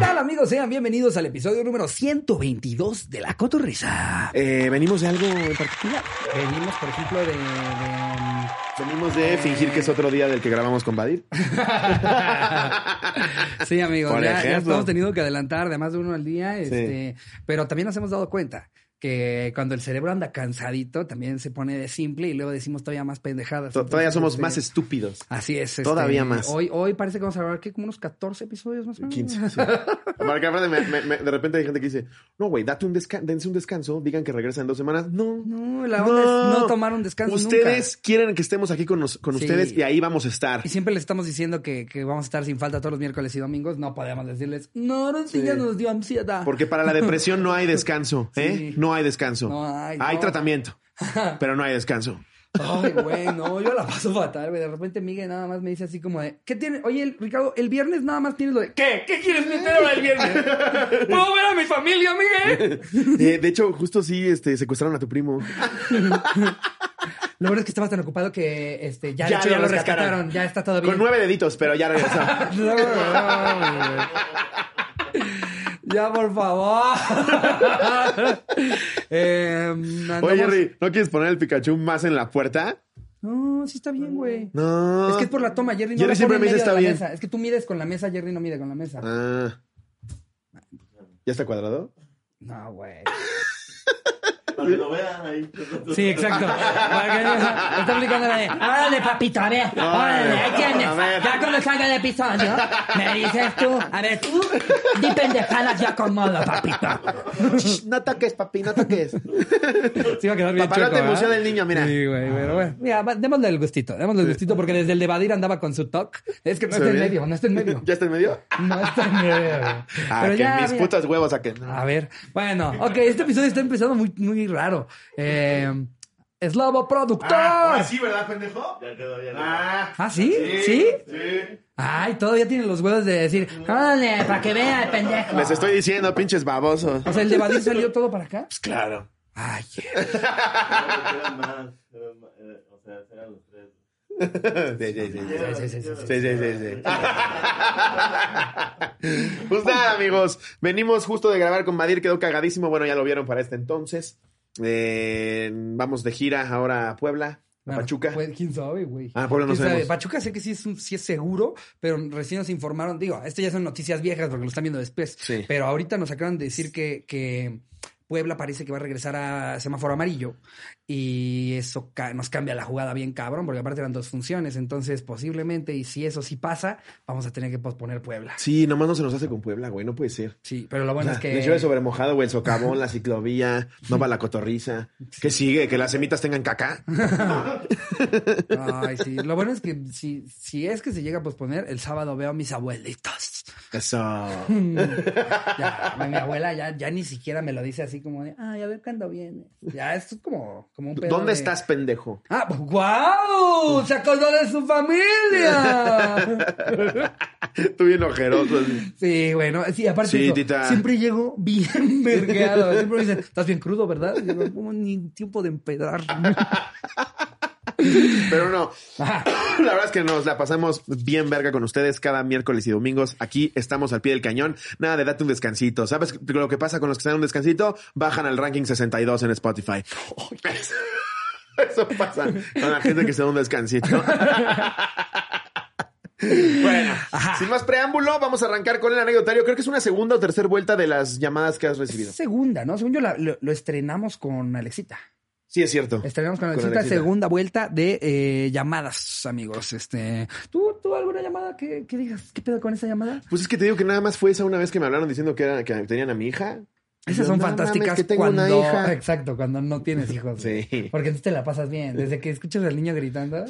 tal amigos? Sean bienvenidos al episodio número 122 de La Cotorrisa. Eh, ¿Venimos de algo en particular? Venimos, por ejemplo, de... de- Venimos de fingir que es otro día del que grabamos con Badir. Sí, amigos, Por ya, hemos tenido que adelantar de más de uno al día, este, pero también nos hemos dado cuenta que cuando el cerebro anda cansadito también se pone de simple y luego decimos todavía más pendejadas. To- Todavía Entonces, somos este, más estúpidos. Así es. este, Todavía más. Hoy, hoy parece que vamos a grabar ¿qué? como unos 14 episodios más o menos. 15. sí. Me- me- me- de repente hay gente que dice, no, güey, date un descanso, dense un descanso, digan que regresan en dos semanas. No. No, la onda es no tomar un descanso Ustedes quieren que estemos aquí con, nos- con Sí. ustedes y ahí vamos a estar. Y siempre les estamos diciendo que, que vamos a estar sin falta todos los miércoles y domingos. No podemos decirles, no, no, sí, ya nos dio ansiedad. Porque para la depresión no hay descanso, ¿eh? Sí. No hay descanso. No hay, hay no. tratamiento, pero no hay descanso. Ay, güey, no, yo la paso fatal, güey. De repente Miguel nada más me dice así como de, ¿qué tiene? Oye, el- Ricardo, el viernes nada más tienes lo de, ¿qué? ¿Qué quieres meter ahora el viernes? ¿Puedo ver a mi familia, Miguel? Eh, de hecho, justo sí este, secuestraron a tu primo. Lo bueno es que estabas tan ocupado que este, ya, Ya hecho, lo ya lo rescataron. ya está todo bien. Con nueve deditos, pero ya regresó. No, no, güey. Ya, por favor. eh, Oye, Jerry, ¿no quieres poner el Pikachu más en la puerta? No, sí está bien, güey. No. Es que es por la toma, Jerry no Jerry siempre me dice está bien. mesa. Es que tú mides con la mesa, Jerry no mide con la mesa. Ah. ¿Ya está cuadrado? No, güey. Para que lo vean ahí. Sí, exacto. Está aplicando la de, órale, papito, a ver, órale, ahí tienes. Ya cuando salga el episodio, me dices tú, a ver, tú, di pendejadas ya con modo, papito. Shh, no toques, papi, no toques. Sí va a quedar bien Papá, no te ¿verdad? emociona el niño, mira. Sí, güey, pero bueno. Mira, démosle el gustito, démosle el gustito, porque desde el de Badir andaba con su talk. Es que no ¿Se está en medio, no está en medio. ¿Ya está en medio? No está en medio, güey. Ah, Pero que ya, mis mira. putos huevos a que. no. A ver, bueno, ok, este episodio está empezando muy, muy raro. Eh, Slobo Productor. Ah, sí, ¿verdad, pendejo? Ya quedó bien. Ah, ¿Ah, sí? ¿Sí? sí. Ay, todavía tienen los huevos de decir, órale, para que vea el pendejo. Les estoy diciendo, pinches babosos. O sea, el de Badir salió todo para acá. Pues claro. Ay, eh, O sea, eran los tres. Sí, sí, sí. sí, sí, sí, sí. Sí, sí, sí, sí. Pues nada, amigos. Venimos justo de grabar con Badir, quedó cagadísimo. Bueno, ya lo vieron para este entonces. Eh, vamos de gira ahora a Puebla, a Bueno, Pachuca. pues, ¿Quién sabe, güey? Ah, Puebla no sabemos. Pachuca sé que sí es, un- sí es seguro, pero recién nos informaron. Digo, esto ya son noticias viejas porque lo están viendo después. Sí. Pero ahorita nos acaban de decir que, que Puebla parece que va a regresar a semáforo amarillo. Y eso ca- nos cambia la jugada bien cabrón, porque aparte eran dos funciones. Entonces, posiblemente, y si eso sí pasa, vamos a tener que posponer Puebla. Sí, nomás no se nos hace con Puebla, güey. No puede ser. Sí, pero lo bueno O es que. Le llueve sobre mojado, güey. El socavón, la ciclovía, no va la cotorriza. ¿Qué sigue? ¿Que las semitas tengan caca? Ay, sí. Lo bueno es que si, si es que se llega a posponer, el sábado veo a mis abuelitos. Eso. Ya, mi abuela ya, ya ni siquiera me lo dice así como de, ay, a ver cuándo viene. Ya, esto es como, como un pedo ¿Dónde de- estás, pendejo? Ah, ¡guau! ¡Se acordó de su familia! Tú bien ojeroso. así. Sí, bueno, sí, aparte Sí, eso, siempre llego bien vergueado. Siempre me dicen, estás bien crudo, ¿verdad? Y yo, no como ni tiempo de empedar. Pero no. Ajá. La verdad es que nos la pasamos bien verga con ustedes cada miércoles y domingos. Aquí estamos al pie del cañón. Nada de date un descansito. ¿Sabes lo que pasa con los que están en un descansito? Bajan al ranking 62 en Spotify. Eso pasa con la gente que está en un descansito. Bueno, Ajá. sin más preámbulo, vamos a arrancar con el anecdotario. Creo que es una segunda o tercera vuelta de las llamadas que has recibido. Segunda, ¿no? Según yo, la- lo, lo estrenamos con Alexita. Sí, es cierto. Estrenamos con Con Alexita. segunda vuelta de eh, llamadas, amigos. Este, ¿tú, ¿Tú alguna llamada que, que digas? ¿Qué pedo con esa llamada? Pues es que te digo que nada más fue esa una vez que me hablaron diciendo que, era, que tenían a mi hija. Esas son "No fantásticas mames, que tengo cuando... una hija. Exacto, cuando no tienes hijos. Sí. Porque entonces te la pasas bien. Desde que escuchas al niño gritando.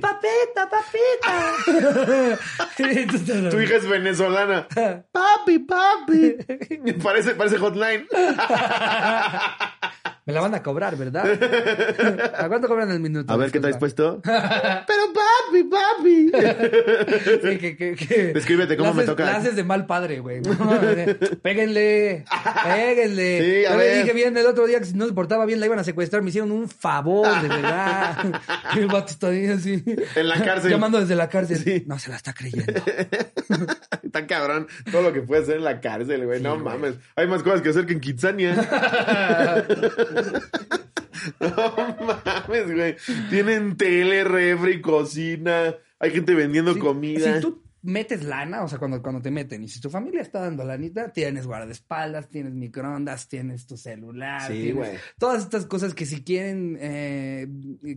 ¡Papita, papita! Tu hija es venezolana. papi, papi. parece, parece hotline. Me la van a cobrar, ¿verdad? ¿A cuánto cobran el minuto? A ver, ¿qué traes Disculpa. puesto? Pero papi, papi. Sí, que, que, que- Descríbete cómo me toca. La haces de mal padre, güey. Péguenle, péguenle. Sí, a Yo ver. le dije bien el otro día que si no se portaba bien la iban a secuestrar. Me hicieron un favor, de verdad. Y el vato está ahí así. En la cárcel. Llamando desde la cárcel. Sí. No se la está creyendo. Está cabrón todo lo que puede hacer en la cárcel, güey. no mames. Hay más cosas que hacer que en Kitsania. no mames, güey. Tienen tele, refri, cocina. Hay gente vendiendo Si- comida. Si tú metes lana, o sea, cuando, cuando te meten, y si tu familia está dando lanita, tienes guardaespaldas, tienes microondas, tienes tu celular, Sí, tienes güey. todas estas cosas que si quieren eh,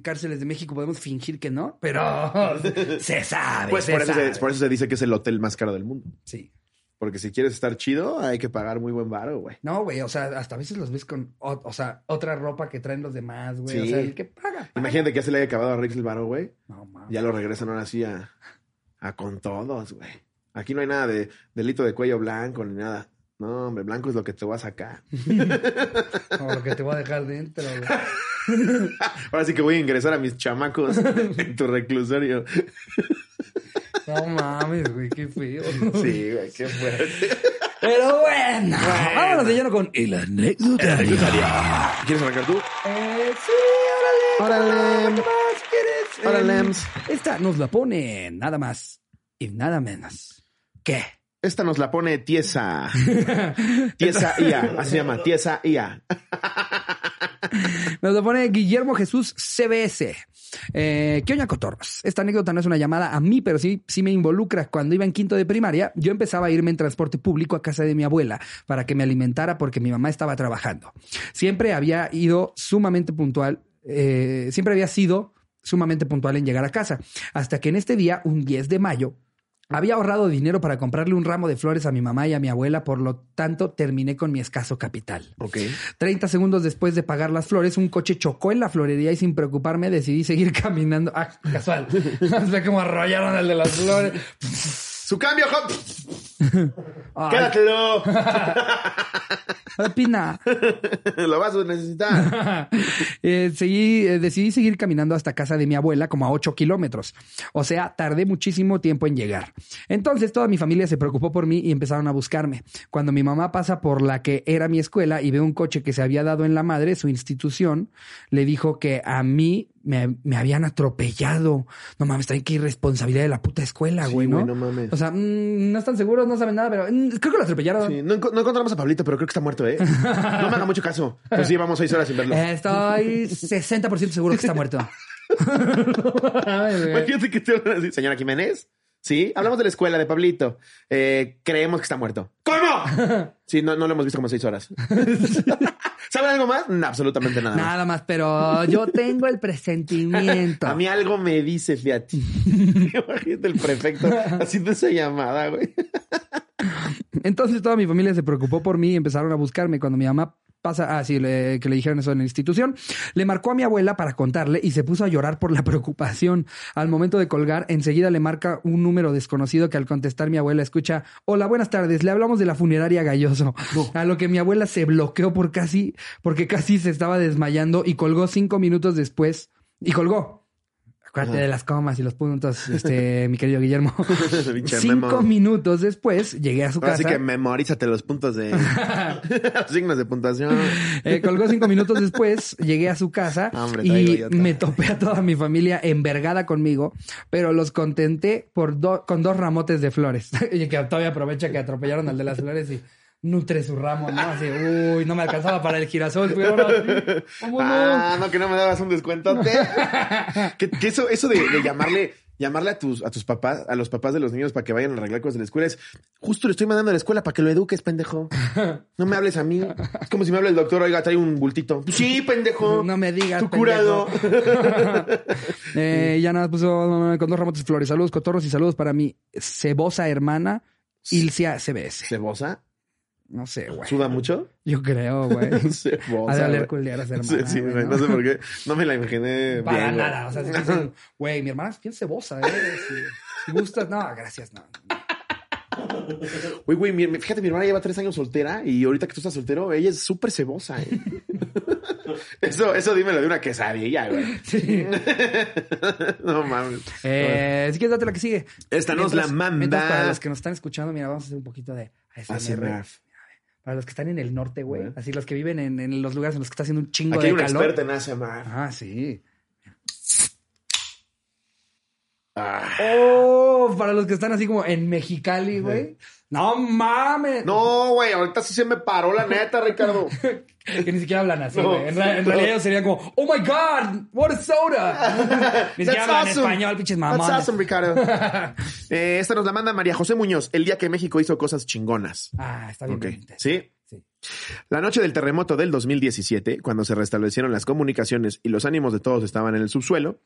cárceles de México podemos fingir que no, pero se sabe. Pues se por eso, se, por eso se dice que es el hotel más caro del mundo. Sí. Porque si quieres estar chido, hay que pagar muy buen varo, güey. No, güey, o sea, hasta a veces los ves con, o, o sea, otra ropa que traen los demás, güey. O Sí. sea, el que paga. paga. Imagínate que ya se le haya acabado a Rix el varo, güey. No, mames. Ya lo regresan ahora sí a, a con todos, güey. Aquí no hay nada de delito de cuello blanco ni nada. No, hombre, blanco es lo que te voy a sacar. Como lo que te voy a dejar dentro, güey. Ahora sí que voy a ingresar a mis chamacos en tu reclusorio. No mames, güey, qué feo. Sí, güey, qué fuerte. Pero bueno, vámonos de lleno con el anécdota. ¿Quieres arrancar tú? Eh, sí, órale. Órale. ¿Qué más quieres? Órale. Eh, esta nos la pone nada más y nada menos que. Esta nos la pone tiesa. Tiesa IA. Así se llama, tiesa IA. Nos lo pone Guillermo Jesús CBS. Eh, ¿Qué oña cotorros? Esta anécdota no es una llamada a mí, pero sí, sí me involucra. Cuando iba en quinto de primaria, yo empezaba a irme en transporte público a casa de mi abuela para que me alimentara porque mi mamá estaba trabajando. Siempre había ido sumamente puntual, eh, siempre había sido sumamente puntual en llegar a casa. Hasta que en este día, un 10 de mayo, había ahorrado dinero para comprarle un ramo de flores a mi mamá y a mi abuela, por lo tanto terminé con mi escaso capital. Ok. 30 segundos después de pagar las flores, un coche chocó en la florería y sin preocuparme decidí seguir caminando. Ah, casual. No sé cómo arrollaron al de las flores. Su cambio, Quédatelo. Ay, Pina. Lo vas a necesitar. Eh, seguí, eh, decidí seguir caminando hasta casa de mi abuela, como a 8 kilómetros. O sea, tardé muchísimo tiempo en llegar. Entonces toda mi familia se preocupó por mí y empezaron a buscarme. Cuando mi mamá pasa por la que era mi escuela y ve un coche que se había dado en la madre, su institución, le dijo que a mí me, me habían atropellado. No mames, también qué irresponsabilidad de la puta escuela, Sí, güey, ¿no? mames. O sea, mm, no están seguros, no saben nada, pero mm, creo que lo atropellaron. Sí, no, enco- no encontramos a Pablito, pero creo que está muerto, ¿eh? No me haga mucho caso. Pues sí, llevamos seis horas sin verlo. Estoy 60% seguro que está muerto. Imagínate que te hablan así, señora Jiménez. Sí, hablamos de la escuela de Pablito. Eh, creemos que está muerto. ¿Cómo? Sí, no, no lo hemos visto como seis horas. ¿Saben algo más? No, absolutamente nada. más. Nada más, pero yo tengo el presentimiento. A mí algo me dice, fíjate. Imagínate el prefecto haciendo esa llamada, güey. Entonces toda mi familia se preocupó por mí y empezaron a buscarme. Cuando mi mamá pasa, ah, sí, le- que le dijeron eso en la institución, le marcó a mi abuela para contarle y se puso a llorar por la preocupación. Al momento de colgar, enseguida le marca un número desconocido que al contestar mi abuela escucha, hola, buenas tardes, le hablamos de la funeraria Galloso. A lo que mi abuela se bloqueó por casi, porque casi se estaba desmayando y colgó cinco minutos después y colgó. Acuérdate de las comas y los puntos, este, mi querido Guillermo. Cinco memo. minutos después llegué a su Así casa. que memorízate los puntos de... los signos de puntuación. Eh, colgó cinco minutos después, llegué a su casa Hombre, traigo y me topé a toda mi familia envergada conmigo, pero los contenté por do- con dos ramotes de flores. y que todavía aprovecha que atropellaron al de las flores y nutre su ramo, ¿no? Así, uy, no me alcanzaba para el girasol, pero ahora sí. ¿Cómo no? Ah, no, que no me dabas un descuentote. que, que eso, eso de, de llamarle, llamarle a tus, a tus papás, a los papás de los niños para que vayan a arreglar cosas de la escuela es justo le estoy mandando a la escuela para que lo eduques, pendejo. No me hables a mí. Es como si me habla el doctor, oiga, trae un bultito. Sí, pendejo. No me digas. Tu curado. Eh, ya nada puso con dos ramotes de flores. Saludos, cotorros, y saludos para mi cebosa hermana, Ilcia CBS. ¿Cebosa? No sé, güey. ¿Suda mucho? Yo creo, güey. Cebosa. Ha de oler culeras, Sí, hermana. sí, güey, güey, no sé por qué. No me la imaginé Para bien. güey. nada. O sea, si dicen, güey, mi hermana es bien cebosa, ¿eh? Si, si gustas, no, gracias, no. Güey, güey, fíjate, mi hermana lleva tres años soltera y ahorita que tú estás soltero, ella es súper cebosa, ¿eh? eso, eso dímelo de una quesadilla, güey. Sí. no mames. Eh, si quieres, date la que sigue. Esta nos la manda. para los que nos están escuchando, mira, vamos a hacer un poquito de ASMR. ASMR. Para los que están en el norte, güey. Así los que viven en, en los lugares en los que está haciendo un chingo Aquí hay de un calor. experto en ASMR. Ah, sí. Ah. Oh, para los que están así como en Mexicali, güey. No mames. No, güey, ahorita sí se me paró la neta, Ricardo. Que ni siquiera hablan así, No, güey. En, realidad ellos serían como, oh my god, what a soda. ni siquiera That's hablan awesome. español, pinches That's mamones. awesome, Ricardo. Eh, esta nos la manda María José Muñoz, el día que México hizo cosas chingonas. Ah, está bien. Ok, bonita. ¿Sí? Sí. La noche del terremoto del 2017, cuando se restablecieron las comunicaciones y los ánimos de todos estaban en el subsuelo,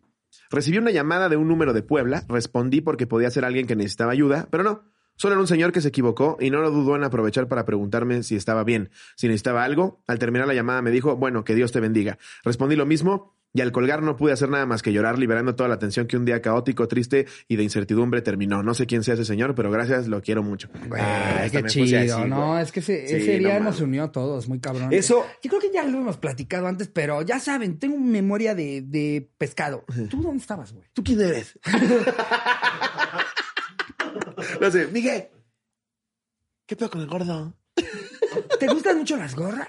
recibí una llamada de un número de Puebla, respondí porque podía ser alguien que necesitaba ayuda, pero no. Solo era un señor que se equivocó y no lo dudó en aprovechar para preguntarme si estaba bien, si necesitaba algo. Al terminar la llamada me dijo, bueno, que Dios te bendiga. Respondí lo mismo y al colgar no pude hacer nada más que llorar, liberando toda la tensión que un día caótico, triste y de incertidumbre terminó. No sé quién sea ese señor, pero gracias, lo quiero mucho. Güey, Ah, qué chido, así, ¿no? güey. Es que ese, Sí, ese no día mames. nos unió a todos, muy cabrón. Eso- Yo creo que ya lo hemos platicado antes, pero ya saben, tengo memoria de, de pescado. ¿Tú dónde estabas, güey? ¿Tú quién eres? no sé, Miguel. ¿Qué pedo con el gordo? ¿Te gustan mucho las gorras?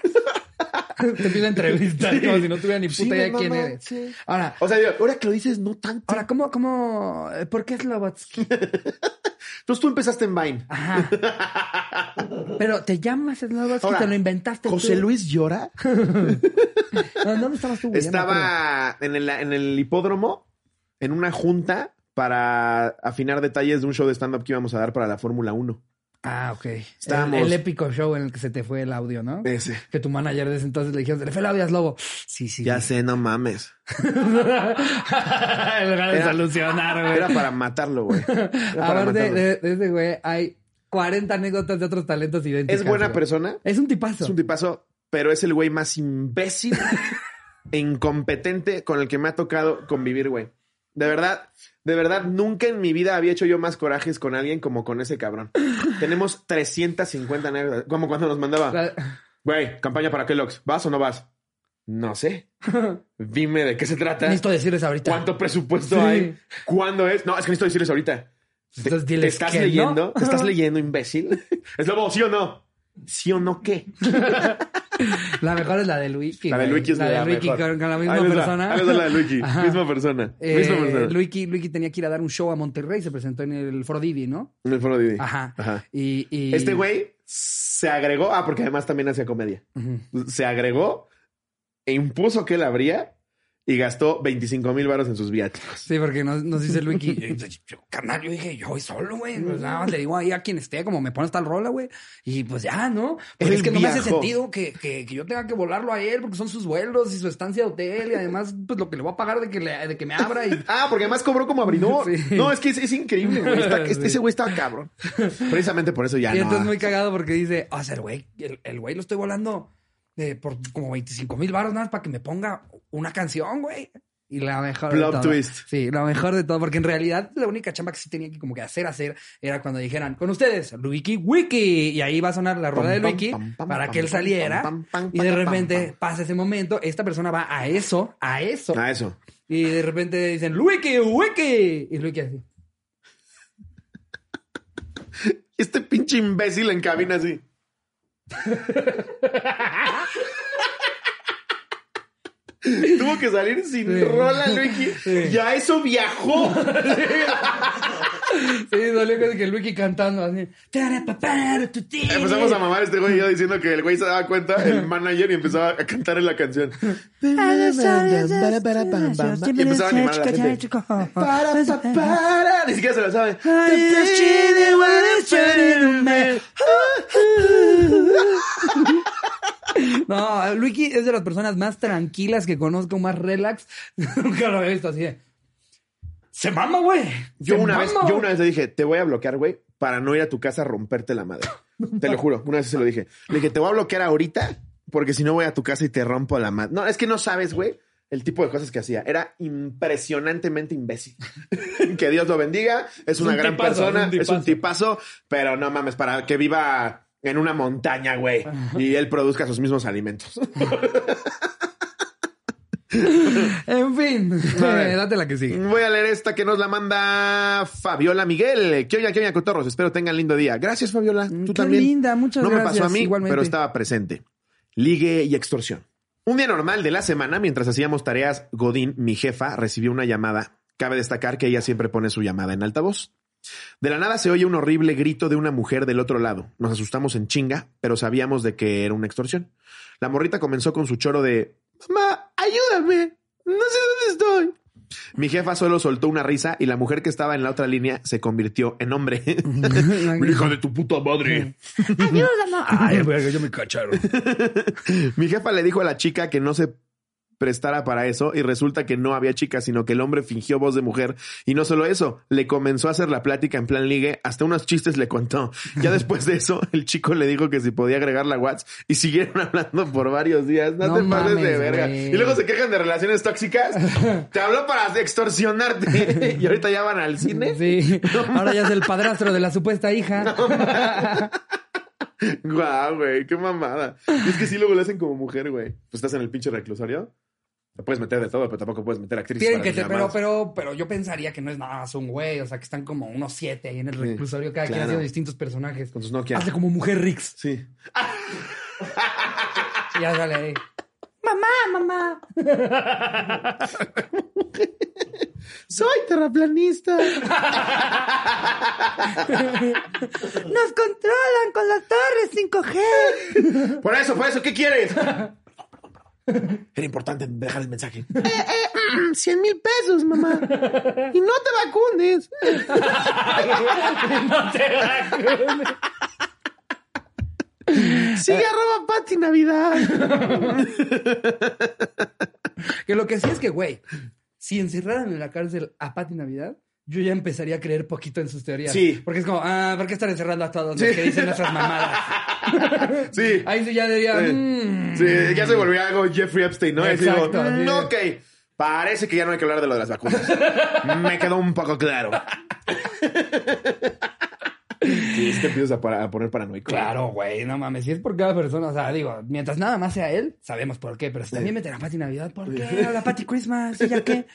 Te pido entrevistar como si no tuviera ni puta idea quién eres. Ahora, O sea, ahora que lo dices, no tanto. ahora, ¿cómo, cómo, por qué Slobotsky? Entonces tú empezaste en Vine. Ajá. Pero te llamas Slobotsky, Ahora, te lo inventaste José tú. Luis llora. No, ¿Dónde estabas tú. Estaba en el, en el hipódromo en una junta para afinar detalles de un show de stand-up que íbamos a dar para la Fórmula 1. Ah, ok. Estábamos- El, el épico show en el que se te fue el audio, ¿no? Ese. Que tu manager desde entonces le dijeron, se le fue el audio a Slobo. Sí, sí. Ya sé, no mames. en lugar de Era- solucionar, güey. Era para matarlo, güey. Aparte matarlo. de, de ese güey, hay 40 anécdotas de otros talentos idénticos. Es buena güey. persona. Es un tipazo. Es un tipazo, pero es el güey más imbécil e incompetente con el que me ha tocado convivir, güey. De verdad, de verdad, nunca en mi vida había hecho yo más corajes con alguien como con ese cabrón. Tenemos 350 anécdotas. Como cuando nos mandaba, güey, campaña para Kellogg's, ¿vas o no vas? No sé. Dime de qué se trata. Necesito decirles ahorita. ¿Cuánto presupuesto Sí. hay? ¿Cuándo es? No, es que necesito decirles ahorita. ¿Te, Entonces te diles estás no. leyendo? ¿Te estás leyendo, imbécil? ¿Es lobo, sí o no? ¿Sí o no qué? La mejor es la de Luiki. La de. Luiki es la la de Luiki mejor. con, con la misma Ahí persona. va la de Luiki. Misma persona. Eh, misma persona. Luiki, Luiki tenía que ir a dar un show a Monterrey, se presentó en el Foro Didi, ¿no? En el foro Didi. Ajá. Ajá. Y, y- Este güey se agregó. Ah, porque además también hacía comedia. Se agregó e impuso que él abría y gastó 25 mil baros en sus viáticos. Sí, porque nos, nos dice Luiki, yo, carnal, yo dije, yo voy solo, güey. Pues nada más le digo ahí a quien esté, como me pones tal rola, güey. Y pues ya, ¿no? Porque es que no me hace sentido que, que, que yo tenga que volarlo a él, porque son sus vuelos y su estancia de hotel, y además, pues lo que le voy a pagar de que, le, de que me abra y. Ah, porque además cobró como abridor. Sí. No, es que es, es increíble, güey. Sí. Ese güey estaba cabrón. Precisamente por eso ya y no. entonces muy cagado porque dice, o sea, el güey, el güey lo estoy volando eh, por como 25 mil baros nada más para que me ponga una canción, güey. Y la mejor de todo. twist. Sí, la mejor de todo, porque en realidad la única chamba que sí tenía que como que hacer, hacer, era cuando dijeran, con ustedes, Luiki Wiki. Y ahí va a sonar la rueda de Pam, Luiki pam, pam, para que él saliera. Y de repente pasa ese momento, esta persona va a eso, a eso. A eso. Y de repente dicen, Luiki, Wiki. Y Luiki así. Este pinche imbécil en cabina así ha ha ha Tuvo que salir sin Sí. rola, Luigi. Sí. Ya eso viajó. Sí, salió casi que Luiki cantando así. Empezamos a mamar este güey y yo diciendo que el güey se daba cuenta, el manager, y empezaba a cantar en la canción. Y empezaba a animar a la gente. Para, pa, para. Ni siquiera se lo sabe. No, Luiki es de las personas más tranquilas que conozco, más relax. Nunca lo había visto así. de, Se mama, güey. Yo una, vez, mama". yo una vez le dije, te voy a bloquear, güey, para no ir a tu casa a romperte la madre. Te lo juro, una vez se lo dije. Le dije, te voy a bloquear ahorita, porque si no voy a tu casa y te rompo la madre. No, es que no sabes, güey, el tipo de cosas que hacía. Era impresionantemente imbécil. que Dios lo bendiga, es una un gran tipazo, persona, es un es un tipazo. tipazo, pero no mames, para que viva en una montaña, güey, y él produzca sus mismos alimentos. En fin, ver. date la que sigue. Voy a leer esta que nos la manda Fabiola Miguel. Que oiga, que oiga, cotorros. Espero tengan lindo día. Gracias, Fabiola. Tú qué también. linda, muchas no me gracias, pasó a mí, igualmente. pero estaba presente. Ligue y extorsión. Un día normal de la semana, mientras hacíamos tareas, Godín, mi jefa, recibió una llamada. Cabe destacar que ella siempre pone su llamada en altavoz. De la nada se oye un horrible grito de una mujer del otro lado. Nos asustamos en chinga, pero sabíamos de que era una extorsión. La morrita comenzó con su choro de Mamá, ayúdame. No sé dónde estoy. Mi jefa solo soltó una risa y la mujer que estaba en la otra línea se convirtió en hombre. Hija de tu puta madre. Ay, verga, yo me cacharon. Mi jefa le dijo a la chica que no se prestara para eso y resulta que no había chica, sino que el hombre fingió voz de mujer. Y no solo eso, le comenzó a hacer la plática en plan ligue, hasta unos chistes le contó. Ya después de eso, el chico le dijo que si podía agregar la WhatsApp y siguieron hablando por varios días. No, No te pases de verga. Y luego se quejan de relaciones tóxicas. Te habló para extorsionarte. y ahorita ya van al cine. Sí, ahora ya es el padrastro de la supuesta hija. Guau, güey, qué mamada. Y es que sí, luego le hacen como mujer, güey. Pues estás en el pinche reclusorio. Te puedes meter de todo, pero tampoco puedes meter actrices. Tienen que te- sus pero, pero, pero yo pensaría que no es nada más un güey, o sea, que están como unos siete ahí en el Sí, reclusorio, cada quien claro. haciendo distintos personajes. Con sus Nokia. Hace como mujer Rix. Sí. Y ya sale ahí. Mamá, mamá. Soy terraplanista. Nos controlan con las torres 5G. Por eso, por eso, ¿qué quieres? Era importante dejar el mensaje. Eh, Cien mil pesos, mamá. Y no te vacunes. no te vacunes. Sigue arroba Pati Navidad. Que lo que sí es que, güey, si encerraran en la cárcel a Pati Navidad, yo ya empezaría a creer poquito en sus teorías. Sí. Porque es como, ah, ¿por qué están encerrando a todos Sí. los que dicen nuestras mamadas? Sí. Ahí sí ya diría, Sí. mm. Sí, ya se volvió algo Jeffrey Epstein, ¿no? Así digo, Exacto, "Mm, ok. Parece que ya no hay que hablar de lo de las vacunas. Me quedó un poco claro. Sí, es que empiezas a, para- a poner paranoico. Claro, güey, no mames. Si es por cada persona, o sea, digo, mientras nada más sea él, sabemos por qué. Pero si también meten a Pati Navidad, ¿por qué? A la Pati Christmas, ¿ella qué?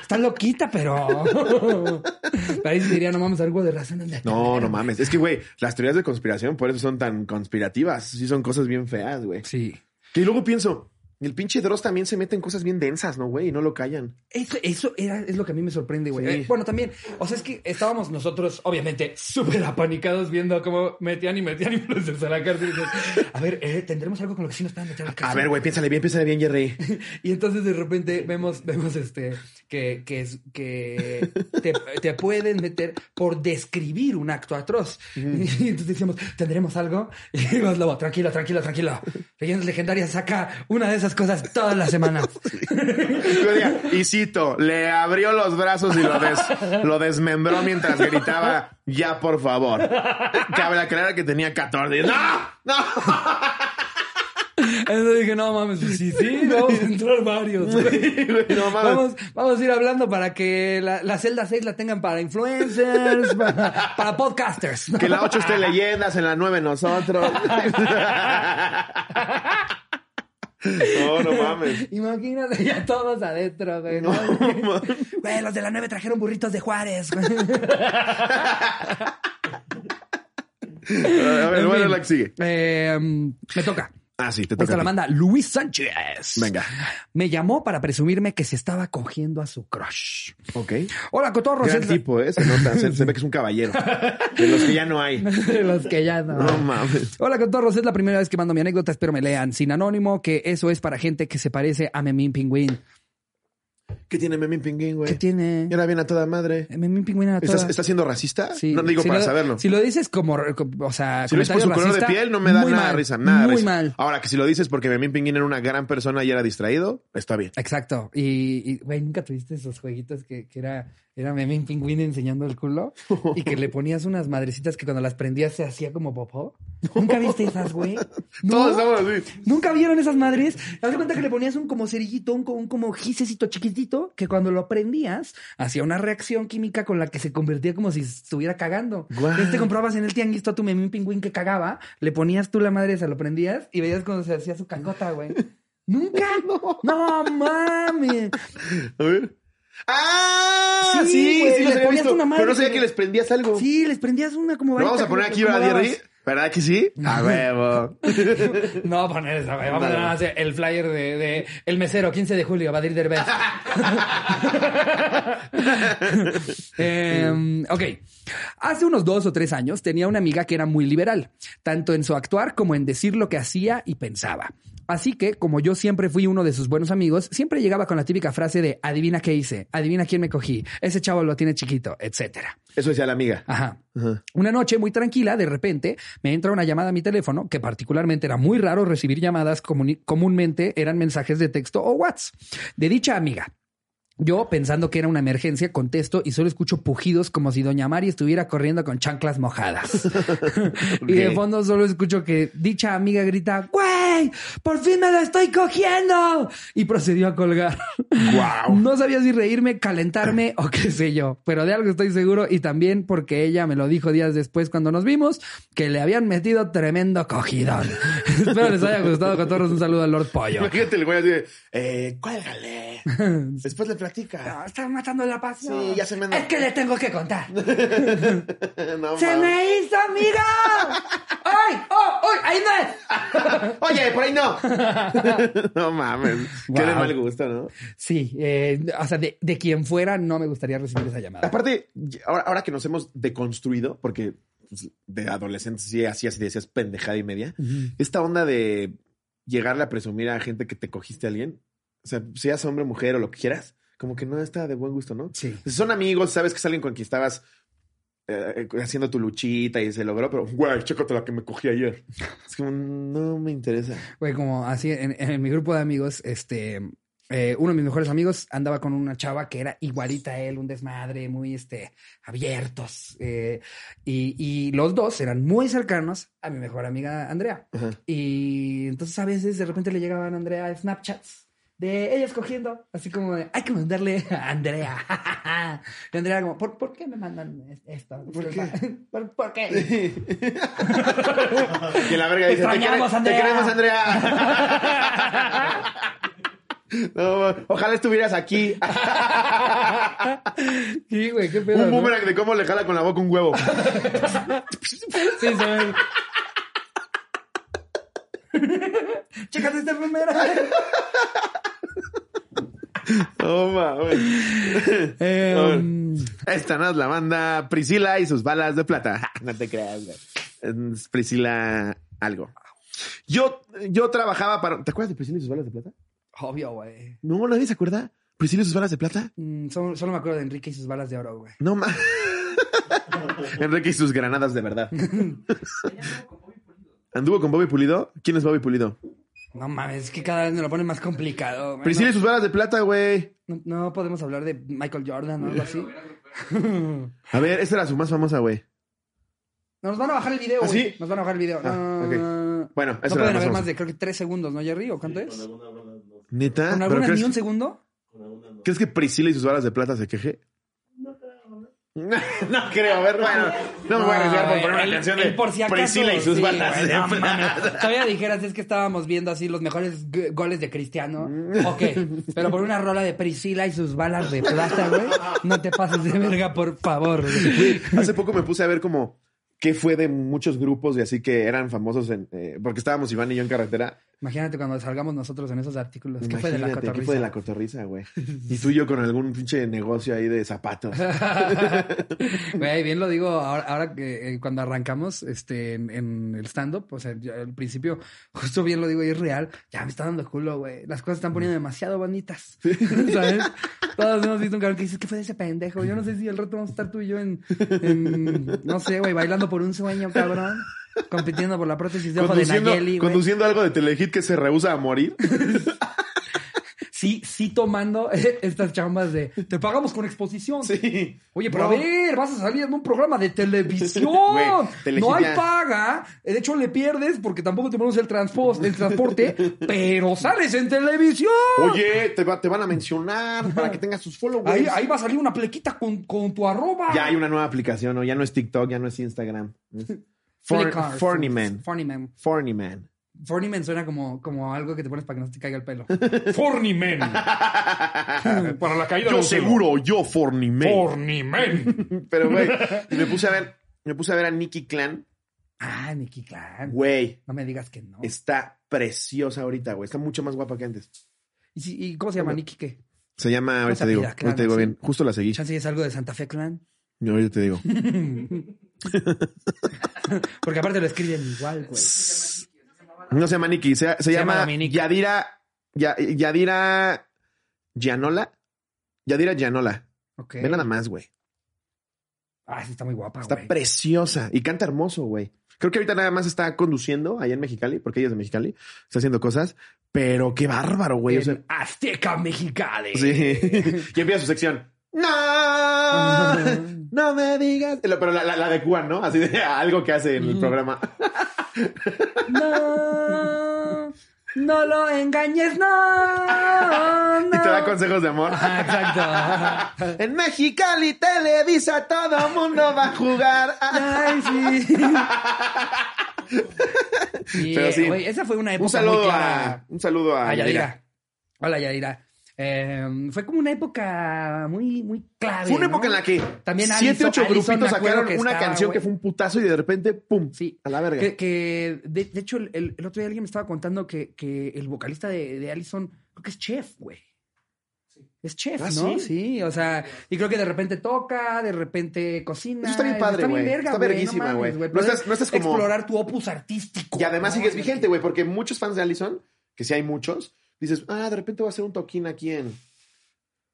Está loquita, pero. pero ahí sí diría, no mames, algo de razón. en la- No, no mames. Es que, güey, las teorías de conspiración por eso son tan conspirativas. Sí, son cosas bien feas, güey. Sí. Y luego pienso, el pinche Dross también se mete en cosas bien densas, ¿no, güey? Y no lo callan. Eso, eso era, es lo que a mí me sorprende, güey. Sí. Eh, bueno, también, o sea, es que estábamos nosotros, obviamente, súper apanicados viendo cómo metían y metían influencers a la cárcel. Y dices, a ver, eh, tendremos algo con lo que sí nos puedan meter a la A ver, güey, piénsale bien, piénsale bien, Jerry. Y entonces de repente vemos, vemos este, que, que, que te, te pueden meter por describir un acto atroz. Y entonces decíamos, ¿tendremos algo? Y dijimos, Lobo, tranquilo, tranquilo, tranquilo. Leyendas legendarias saca una de esas cosas todas las semanas. Y cito, le abrió los brazos y lo, des- lo desmembró mientras gritaba, ya por favor. Cabe aclarar que tenía 14. Y, ¡No! ¡No! Entonces dije, no mames, pues sí, sí, vamos a entrar varios. güey. No mames. Vamos, vamos a ir hablando para que la, la celda 6 la tengan para influencers, para, para podcasters. Que la 8 esté leyendas, en la 9 nosotros. No, no mames. Imagínate ya todos adentro, güey. ¿no? Güey, los de la 9 trajeron burritos de Juárez. güey. A ver, En bueno, fin. la que sigue. Eh, um, me toca. Ah, sí, te Esta toca. la manda Luis Sánchez. Venga. Me llamó para presumirme que se estaba cogiendo a su crush. Ok. Hola, cotorros. Gran tipo, ¿eh? Se nota, se, se ve que es un caballero. De los que ya no hay. De los que ya no. No mames. Hola, cotorros. Es la primera vez que mando mi anécdota. Espero me lean. Sin anónimo, que eso es para gente que se parece a Memín Pingüín. ¿Qué tiene Memín Pinguín, güey? ¿Qué tiene? Era bien a toda madre. Memín Pingüín era toda. ¿Estás, ¿Estás siendo racista? Sí. No digo Si para lo- saberlo. Si lo dices como, o sea, Si lo dices por su color de piel, no me da nada de mal, risa. Nada Muy risa. mal. Ahora, que si lo dices porque Memín Pinguín era una gran persona y era distraído, está bien. Exacto. Y, güey, ¿nunca tuviste esos jueguitos que, que era, era Memín Pingüín enseñando el culo? Y que le ponías unas madrecitas que cuando las prendías se hacía como popó. ¿Nunca viste esas, güey? ¿No? Todos estamos así. ¿Nunca vieron esas madres? Haz de cuenta que le ponías un como cerillito, un, un como gisecito chiquitito, que cuando lo prendías, hacía una reacción química con la que se convertía como si estuviera cagando. Guau. Entonces te comprabas en el tianguis todo tu memín pingüín que cagaba, le ponías tú la madre esa, lo prendías y veías cuando se hacía su cacota, güey. ¿Nunca? No, mames. A ver. ¡Ah! Sí, Sí, sí, güey, los les ponías visto. una madre Pero no sabía que- les prendías algo. Sí, les prendías una como vamos a poner aquí, le ¿verdad? ¿Verdad que sí? A huevo. No, poner esa, güey. Vamos a nada más el flyer de, de El Mesero, 15 de julio, Badir Derbez. Em, ok. Hace unos dos o tres años tenía una amiga que era muy liberal, tanto en su actuar como en decir lo que hacía y pensaba. Así que, como yo siempre fui uno de sus buenos amigos, siempre llegaba con la típica frase de adivina qué hice, adivina quién me cogí, ese chavo lo tiene chiquito, etcétera. Eso decía la amiga. Ajá. Ajá. Una noche muy tranquila, de repente, me entra una llamada a mi teléfono, que particularmente era muy raro recibir llamadas, comúnmente eran mensajes de texto o WhatsApp, de dicha amiga. Yo, pensando que era una emergencia, contesto y solo escucho pujidos como si Doña Mari estuviera corriendo con chanclas mojadas. Y de fondo solo escucho que dicha amiga grita, ¡Güey! ¡Por fin me lo estoy cogiendo! Y procedió a colgar. Guau. No sabía si reírme, calentarme o qué sé yo, pero de algo estoy seguro y también porque ella me lo dijo días después cuando nos vimos, que le habían metido tremendo cogidón. Espero les haya gustado, con todos un saludo al Lord Pollo. Imagínate el güey así de, eh, cuélgale. Después le platica. No, estás matando la pasión. Sí, ya se me Es que le tengo que contar. no, ¡Se me hizo, amiga! ¡Ay! ¡Oh! ¡Ay! ¡Ahí no es! Oye, por ahí no. no mames. Qué de Wow. mal gusto, ¿no? Sí, eh, o sea, de, de quien fuera no me gustaría recibir esa llamada. Aparte, ahora, ahora que nos hemos deconstruido, porque pues, de adolescentes sí hacías y decías pendejada y media, esta onda de llegarle a presumir a gente que te cogiste a alguien, o sea, seas hombre, mujer o lo que quieras, como que no está de buen gusto, ¿no? Sí. Si son amigos, sabes que es alguien con quien estabas eh, haciendo tu luchita y se logró, pero, güey, chécate la que me cogí ayer. Es como, no me interesa. Güey, como así en, en mi grupo de amigos, este, eh, uno de mis mejores amigos andaba con una chava que era igualita a él, un desmadre, muy, este, abiertos. eh, y, y los dos eran muy cercanos a mi mejor amiga Andrea. Ajá. Y entonces a veces de repente le llegaban a Andrea Snapchats de ella escogiendo, así como de, hay que mandarle a Andrea. y Andrea como, ¿por, por qué me mandan es- esto? ¿Por qué? ¿Por, por qué? Y la verga dice, te, extrañamos, quere- te Andrea". queremos, Andrea. No, ojalá estuvieras aquí. sí, güey, qué pedo. un ¿no? boomerang de cómo le jala con la boca un huevo. Sí, ve. Chécate esta primera. No mames. Em, Esta no es la banda Priscila y sus balas de plata. No te creas, güey. Es Priscila algo. Yo, yo trabajaba para. ¿Te acuerdas de Priscila y sus balas de plata? obvio, güey. No, nadie se acuerda. ¿Priscila y sus balas de plata? Mm, solo, solo me acuerdo de Enrique y sus balas de oro, güey. No mames. Enrique y sus granadas de verdad. ¿Anduvo con Bobby Pulido? ¿Quién es Bobby Pulido? No mames, es que cada vez me lo ponen más complicado. güey. Priscila y No, sus balas de plata, güey. no, no podemos hablar de Michael Jordan o algo así. A ver, esta era su más famosa, güey. Nos van a bajar el video, ¿Ah, güey. sí? Nos van a bajar el video. Ah, no, ok. Bueno, esa no pueden haber más de, creo que tres segundos, ¿no, Jerry? ¿O cuánto Con es? alguna bola no. ¿Neta? ¿Con ¿Pero alguna crees, ni un segundo? Con alguna no. ¿Crees que Priscila y sus balas de plata se queje? No creo, ¿no? no creo, a ver, bueno. No me voy a arriesgar por poner una canción de por si acaso, Priscila y sus sí, balas güey, de no plata. mames. Todavía dijeras, es que estábamos viendo así los mejores goles de Cristiano. Ok, pero por una rola de Priscila y sus balas de plata, güey. No te pases de verga, por favor. güey. Hace poco me puse a ver como qué fue de muchos grupos y así que eran famosos en, eh, porque estábamos Iván y yo en carretera. Imagínate cuando salgamos nosotros en esos artículos. ¿Qué fue de la cotorriza? ¿qué fue de la cotorriza, güey? Y tú y yo con algún pinche negocio ahí de zapatos. Güey, bien lo digo ahora, ahora que eh, cuando arrancamos este, en, en el stand-up, o sea, yo al principio, justo bien lo digo y es real, ya me está dando culo, güey. Las cosas están poniendo demasiado bonitas. ¿Sabes? Todos hemos visto un cabrón que dice, ¿qué fue de ese pendejo? Yo no sé si al rato vamos a estar tú y yo en, en, no sé, güey, bailando por un sueño, cabrón. Compitiendo por la prótesis de ojo de Conduciendo, Nayeli, güey. conduciendo algo de Telehit que se rehúsa a morir. Sí, sí tomando estas chambas de, te pagamos con exposición. Sí. Oye, pero a ver, vas a salir en un programa de televisión. No hay paga. De hecho, le pierdes porque tampoco te ponemos el, el transporte, pero sales en televisión. Oye, te, va- te van a mencionar para que tengas tus followers. Ahí, ahí va a salir una plequita con, con tu arroba. Ya hay una nueva aplicación, ¿no? Ya no es TikTok, ya no es Instagram. Es For- Flickr. Forny Man. Funny Man. Forny Man. Fornimen suena como, como algo que te pones para que no te caiga el pelo. Fornimen. para la caída Yo del pelo. seguro, yo fornimé. Fornimen. Pero, güey, y me puse a ver, me puse a ver a Nikki Clan. Ah, Nikki Clan. Güey, No me digas que no. está preciosa ahorita, güey. Está mucho más guapa que antes. ¿Y, si- y cómo se llama Nikki qué? Se llama, ahorita te digo? Clan, ahorita te digo ¿sí? bien. Justo la seguí. Chance es algo de Santa Fe Clan. Yo ahorita te digo. Porque aparte lo escriben igual, güey. No se llama Nikki, se, se llama. Yadira. Ya- Yadira. Gianola. Yadira Gianola. Ok. Ve nada más, güey. Ah, sí, está muy guapa, Está güey. preciosa y canta hermoso, güey. Creo que ahorita nada más está conduciendo allá en Mexicali, porque ella es de Mexicali, está haciendo cosas, pero qué bárbaro, güey. O sea, Azteca Mexicali. sí. y empieza su sección. No, no me digas. Pero la, la, la de Cuba, ¿no? Así de algo que hace en el programa. No, no lo engañes, no. no. Y te da consejos de amor. Ah, exacto. En Mexicali, Televisa, todo mundo va a jugar. Ay, sí. Sí, Pero sí. esa fue una época Un saludo muy a, un saludo a, A Yadira. Yadira. Hola, Yadira. Eh, fue como una época muy, muy clave. Fue una ¿no? época en la que También siete, ocho grupitos sacaron que una estaba, canción que fue un putazo y de repente, ¡pum! Sí. A la verga. Que, que, de, de hecho, el, el otro día alguien me estaba contando que, que el vocalista de, de Allison, creo que es chef, güey. Es chef, Ah, ¿no? ¿sí? Sí, o sea, y creo que de repente toca, de repente cocina. Eso está bien padre, güey. verga, Está güey, verguísima, mames, güey. No Poder estás- no estás como- Explorar tu opus artístico. Y además ¿no? sigues vigente, güey, porque muchos fans de Allison, que sí hay muchos, dices, ah, de repente voy a hacer un toquín aquí en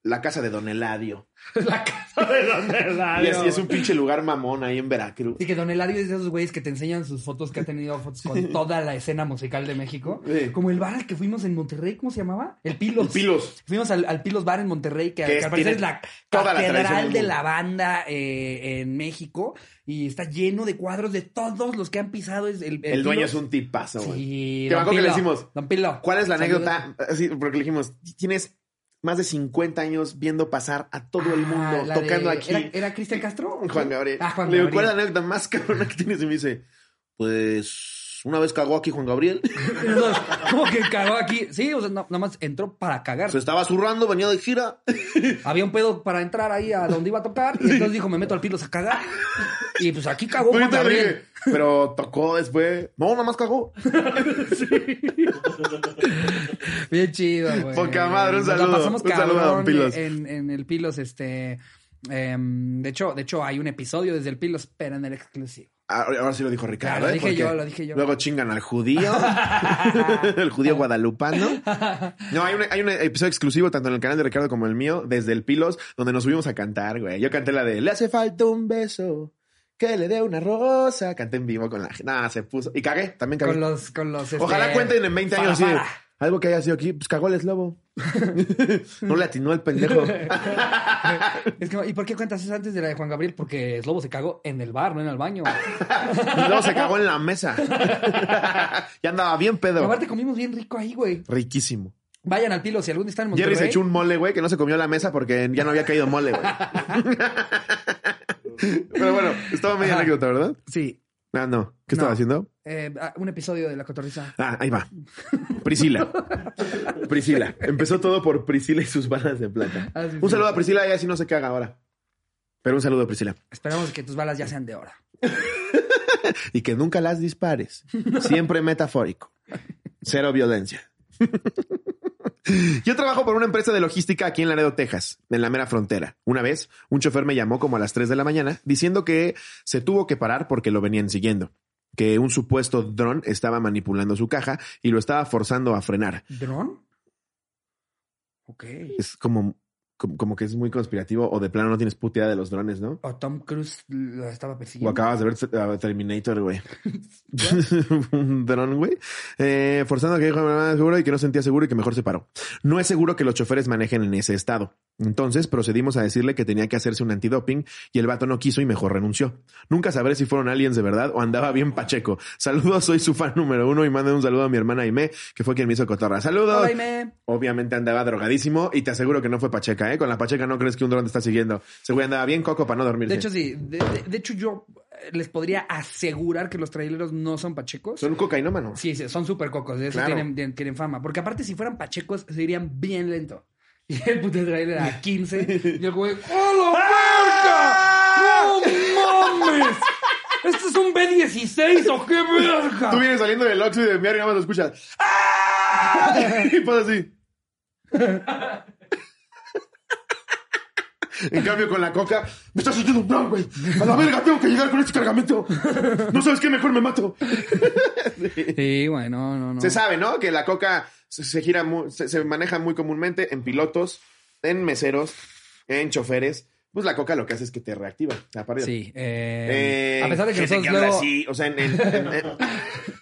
la casa de Don Eladio. La casa de Don Eladio. Y es un pinche lugar mamón ahí en Veracruz. Y que Don Eladio es de esos güeyes que te enseñan sus fotos, que ha tenido fotos con toda la escena musical de México. Sí. Como el bar al que fuimos en Monterrey, ¿cómo se llamaba? El Pilos. El Pilos. Fuimos al, al Pilos Bar en Monterrey, que, Que que es- al parecer es la catedral de la banda eh, en México. Y está lleno de cuadros de todos los que han pisado. Es el, El dueño es un tipazo, güey. Sí, Que le decimos, Don Pilo. ¿Cuál es la anécdota? Así, porque le dijimos, tienes más de 50 años viendo pasar a todo el Ah, mundo, tocando de- aquí. ¿Era, era Cristian Castro? Juan Gabriel. Ah, Juan Le Gabriel. ¿cuál es la anécdota más cabrona que tienes? Y me dice, pues, una vez cagó aquí Juan Gabriel. ¿Cómo que cagó aquí? Sí, o sea, no, nada más entró para cagar. Se estaba zurrando, venía de gira. Había un pedo para entrar ahí a donde iba a tocar. Y entonces dijo, me meto al Pilos a cagar. Y pues aquí cagó Juan Gabriel. Pero tocó después. No, nada más cagó. Bien chido, güey. Poca madre, un la saludo, pasamos un saludo Pilos. En, en el Pilos, este... em, de hecho, de hecho, hay un episodio desde el Pilos, pero en el exclusivo. Ahora, ahora sí lo dijo Ricardo. Ah, lo ¿eh? dije yo, lo dije yo. Luego chingan al judío. el judío guadalupano. No, hay un, hay un episodio exclusivo tanto en el canal de Ricardo como el mío, desde el Pilos, donde nos subimos a cantar, güey. Yo canté la de Le hace falta un beso. Que le dé una rosa. Canté en vivo con la gente. Nada, se puso. Y cagué, también cagué. Con los, con los. este, Ojalá cuenten en 20 años de. Algo que haya sido aquí. Pues cagó el eslobo. no le atinó el pendejo. Es que, ¿Y por qué cuentas eso antes de la de Juan Gabriel? Porque Slobo se cagó en el bar, no en el baño. Y luego se cagó en la mesa. y andaba bien pedo. Aparte comimos bien rico ahí, güey. Riquísimo. Vayan al Pilo si algún día están en Monterrey. Jerry se echó un mole, güey, que no se comió la mesa porque ya no había caído mole, güey. Pero bueno, estaba media anécdota, ¿verdad? Sí. Ah, no. ¿Qué No. estaba haciendo? Eh, ah, un episodio de La Cotorrisa. Ah, ahí va. Priscila. Priscila. Empezó todo por Priscila y sus balas de plata. Ah, sí, Un sí. saludo a Priscila, ella sí no se caga ahora. Pero un saludo a Priscila. Esperamos que tus balas ya sean de hora. Y que nunca las dispares. Siempre metafórico. Cero violencia. Yo trabajo por una empresa de logística aquí en Laredo, Texas, en la mera frontera. Una vez, un chofer me llamó como a las 3 de la mañana diciendo que se tuvo que parar porque lo venían siguiendo, que un supuesto dron estaba manipulando su caja y lo estaba forzando a frenar. ¿Dron? Ok. Es como, como, que es muy conspirativo o de plano no tienes puta idea de los drones, ¿no? O Tom Cruise lo estaba O persiguiendo. acabas de ver uh, Terminator, güey. Un dron, güey. Eh, forzando a que dijo "Ah, seguro y que no sentía seguro y que mejor se paró. No es seguro que los choferes manejen en ese estado. Entonces procedimos a decirle que tenía que hacerse un antidoping y el vato no quiso y mejor renunció. Nunca sabré si fueron aliens de verdad o andaba bien pacheco. Saludos, soy su fan número uno y manden un saludo a mi hermana Aime, que fue quien me hizo cotorra. Saludos. Hola. Obviamente andaba drogadísimo y te aseguro que no fue pacheca, ¿eh? Con la pacheca no crees que un dron te está siguiendo. Se güey andaba bien coco para no dormirse. De hecho, sí. De, de- de hecho, yo les podría asegurar que los traileros no son pachecos. Son cocainómanos. Sí, sí, son súper cocos, de eso Claro. tienen, tienen, tienen fama. Porque aparte, si fueran pachecos, se irían bien lento. Y el puto trailer a 15. y el güey, ¡Oh, la verga! ¡No mames! ¿Esto es un B16 o qué verga? Tú vienes saliendo del Oxxo y de miar y nada más lo escuchas. ¡Ah! Y pasa así. En cambio, con la coca, me estás haciendo un plan, güey. A la verga, tengo que llegar con este cargamento. No sabes qué, mejor me mato. Sí, bueno, no, no. Se sabe, ¿no? Que la coca se, gira, se, se maneja muy comúnmente en pilotos, en meseros, en choferes. Pues la coca lo que hace es que te reactiva. la pared. Sí. eh, Eh, a pesar de que nosotros habla luego... así, o sea, en... en- en- en-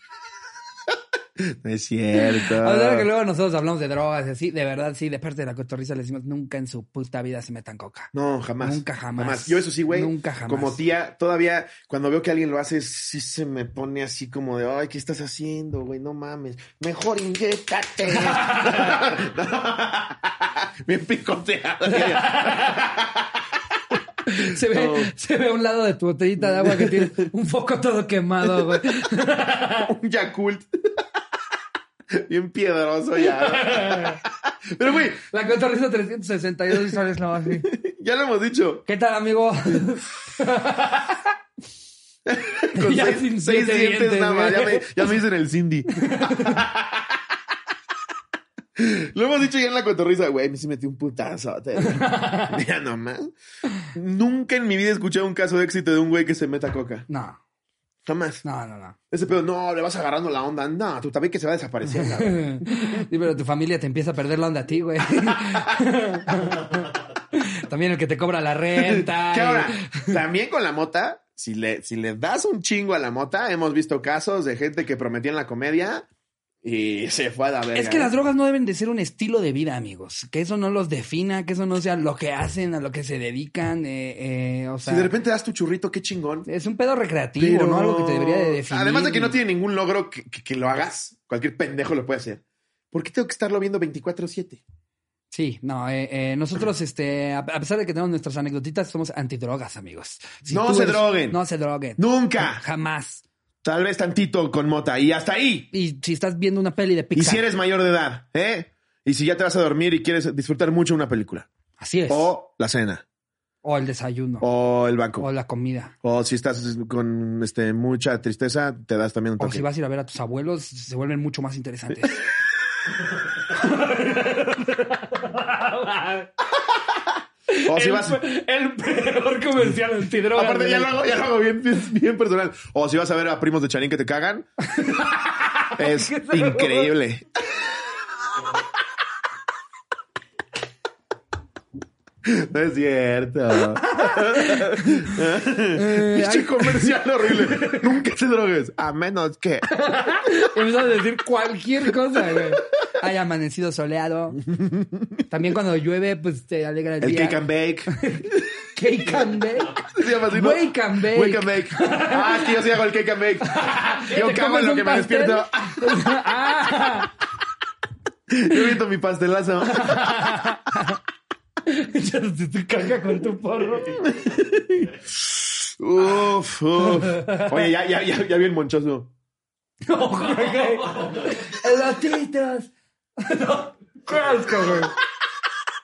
No es cierto. A pesar de que luego nosotros hablamos de drogas y así, de verdad, sí, de parte de la cotorriza le decimos, nunca en su puta vida se metan coca. No, jamás. Nunca jamás. Yo eso sí, güey. Nunca jamás. Como tía, todavía cuando veo que alguien lo hace, sí se me pone así como de, ay, ¿qué estás haciendo, güey? No mames. Mejor inyectate. Bien picoteado. Se ve, No. se ve a un lado de tu botellita de agua que tiene un foco todo quemado, güey. Un Yakult. Bien piedroso ya. Pero, güey, La cotorriza 362 y sales no así. ya lo hemos dicho. ¿Qué tal, amigo? Con Ya seis, sin seis siete dientes, dientes, nada más. Ya me, ya me dicen el Cindy. Lo hemos dicho ya en la cotorriza, güey, me sí metí un putazo. Mira nomás. Nunca en mi vida he escuchado un caso de éxito de un güey que se meta coca. No, Jamás. no, no, no. Ese pedo, no, le vas agarrando la onda. No, tú también que se va a desaparecer. cabrón. Sí, pero tu familia te empieza a perder la onda a ti, güey. También el que te cobra la renta. ¿Qué y- ahora? También con la mota, si le, si le das un chingo a la mota, hemos visto casos de gente que prometía en la comedia y se fue a la verga. Es que ¿eh? las drogas no deben de ser un estilo de vida, amigos. Que eso no los defina, que eso no sea lo que hacen, a lo que se dedican. eh, eh, o sea, Si de repente das tu churrito, qué chingón. es un pedo recreativo, Pero- ¿no? Algo que te debería de definir. Además de que no tiene ningún logro que, que- que lo hagas, cualquier pendejo lo puede hacer. ¿Por qué tengo que estarlo viendo 24-7? Sí, no, eh, eh, nosotros, este, a, a pesar de que tenemos nuestras anecdotitas, somos antidrogas, amigos. Si No se eres- droguen. No se droguen. Nunca. Jamás. Tal vez tantito con mota y hasta ahí. Y si estás viendo una peli de Y Pixar. si eres mayor de edad, ¿eh? Y si ya te vas a dormir y quieres disfrutar mucho una película. Así es. O la cena. O el desayuno. O, O el banco. la comida. O si estás con este, mucha tristeza, te das también un O toque. si vas a ir a ver a tus abuelos, se vuelven mucho más interesantes. O si vas... el peor comercial antidrogas. Aparte, ya lo hago, ya lo hago bien, bien, bien personal. O si vas a ver a primos de Charín que te cagan. es increíble. No es cierto. Pinche comercial horrible. Nunca te drogues. A menos que. Empezó a decir cualquier cosa, güey. Hay amanecido soleado. También cuando llueve, pues te alegra el, El día. cake and bake. Cake and bake. Se llama así, ¿no? Wake and bake. Wake and bake. Ah, es que yo sí hago el cake and bake. Yo ¿Te camo comes en lo que me despierto. ah, Yo viento mi pastelazo. ya te, te caga con tu porro. Uf, uf. Oye, ya, ya, ya, ya bien monchoso. No, güey. No, qué asco, güey.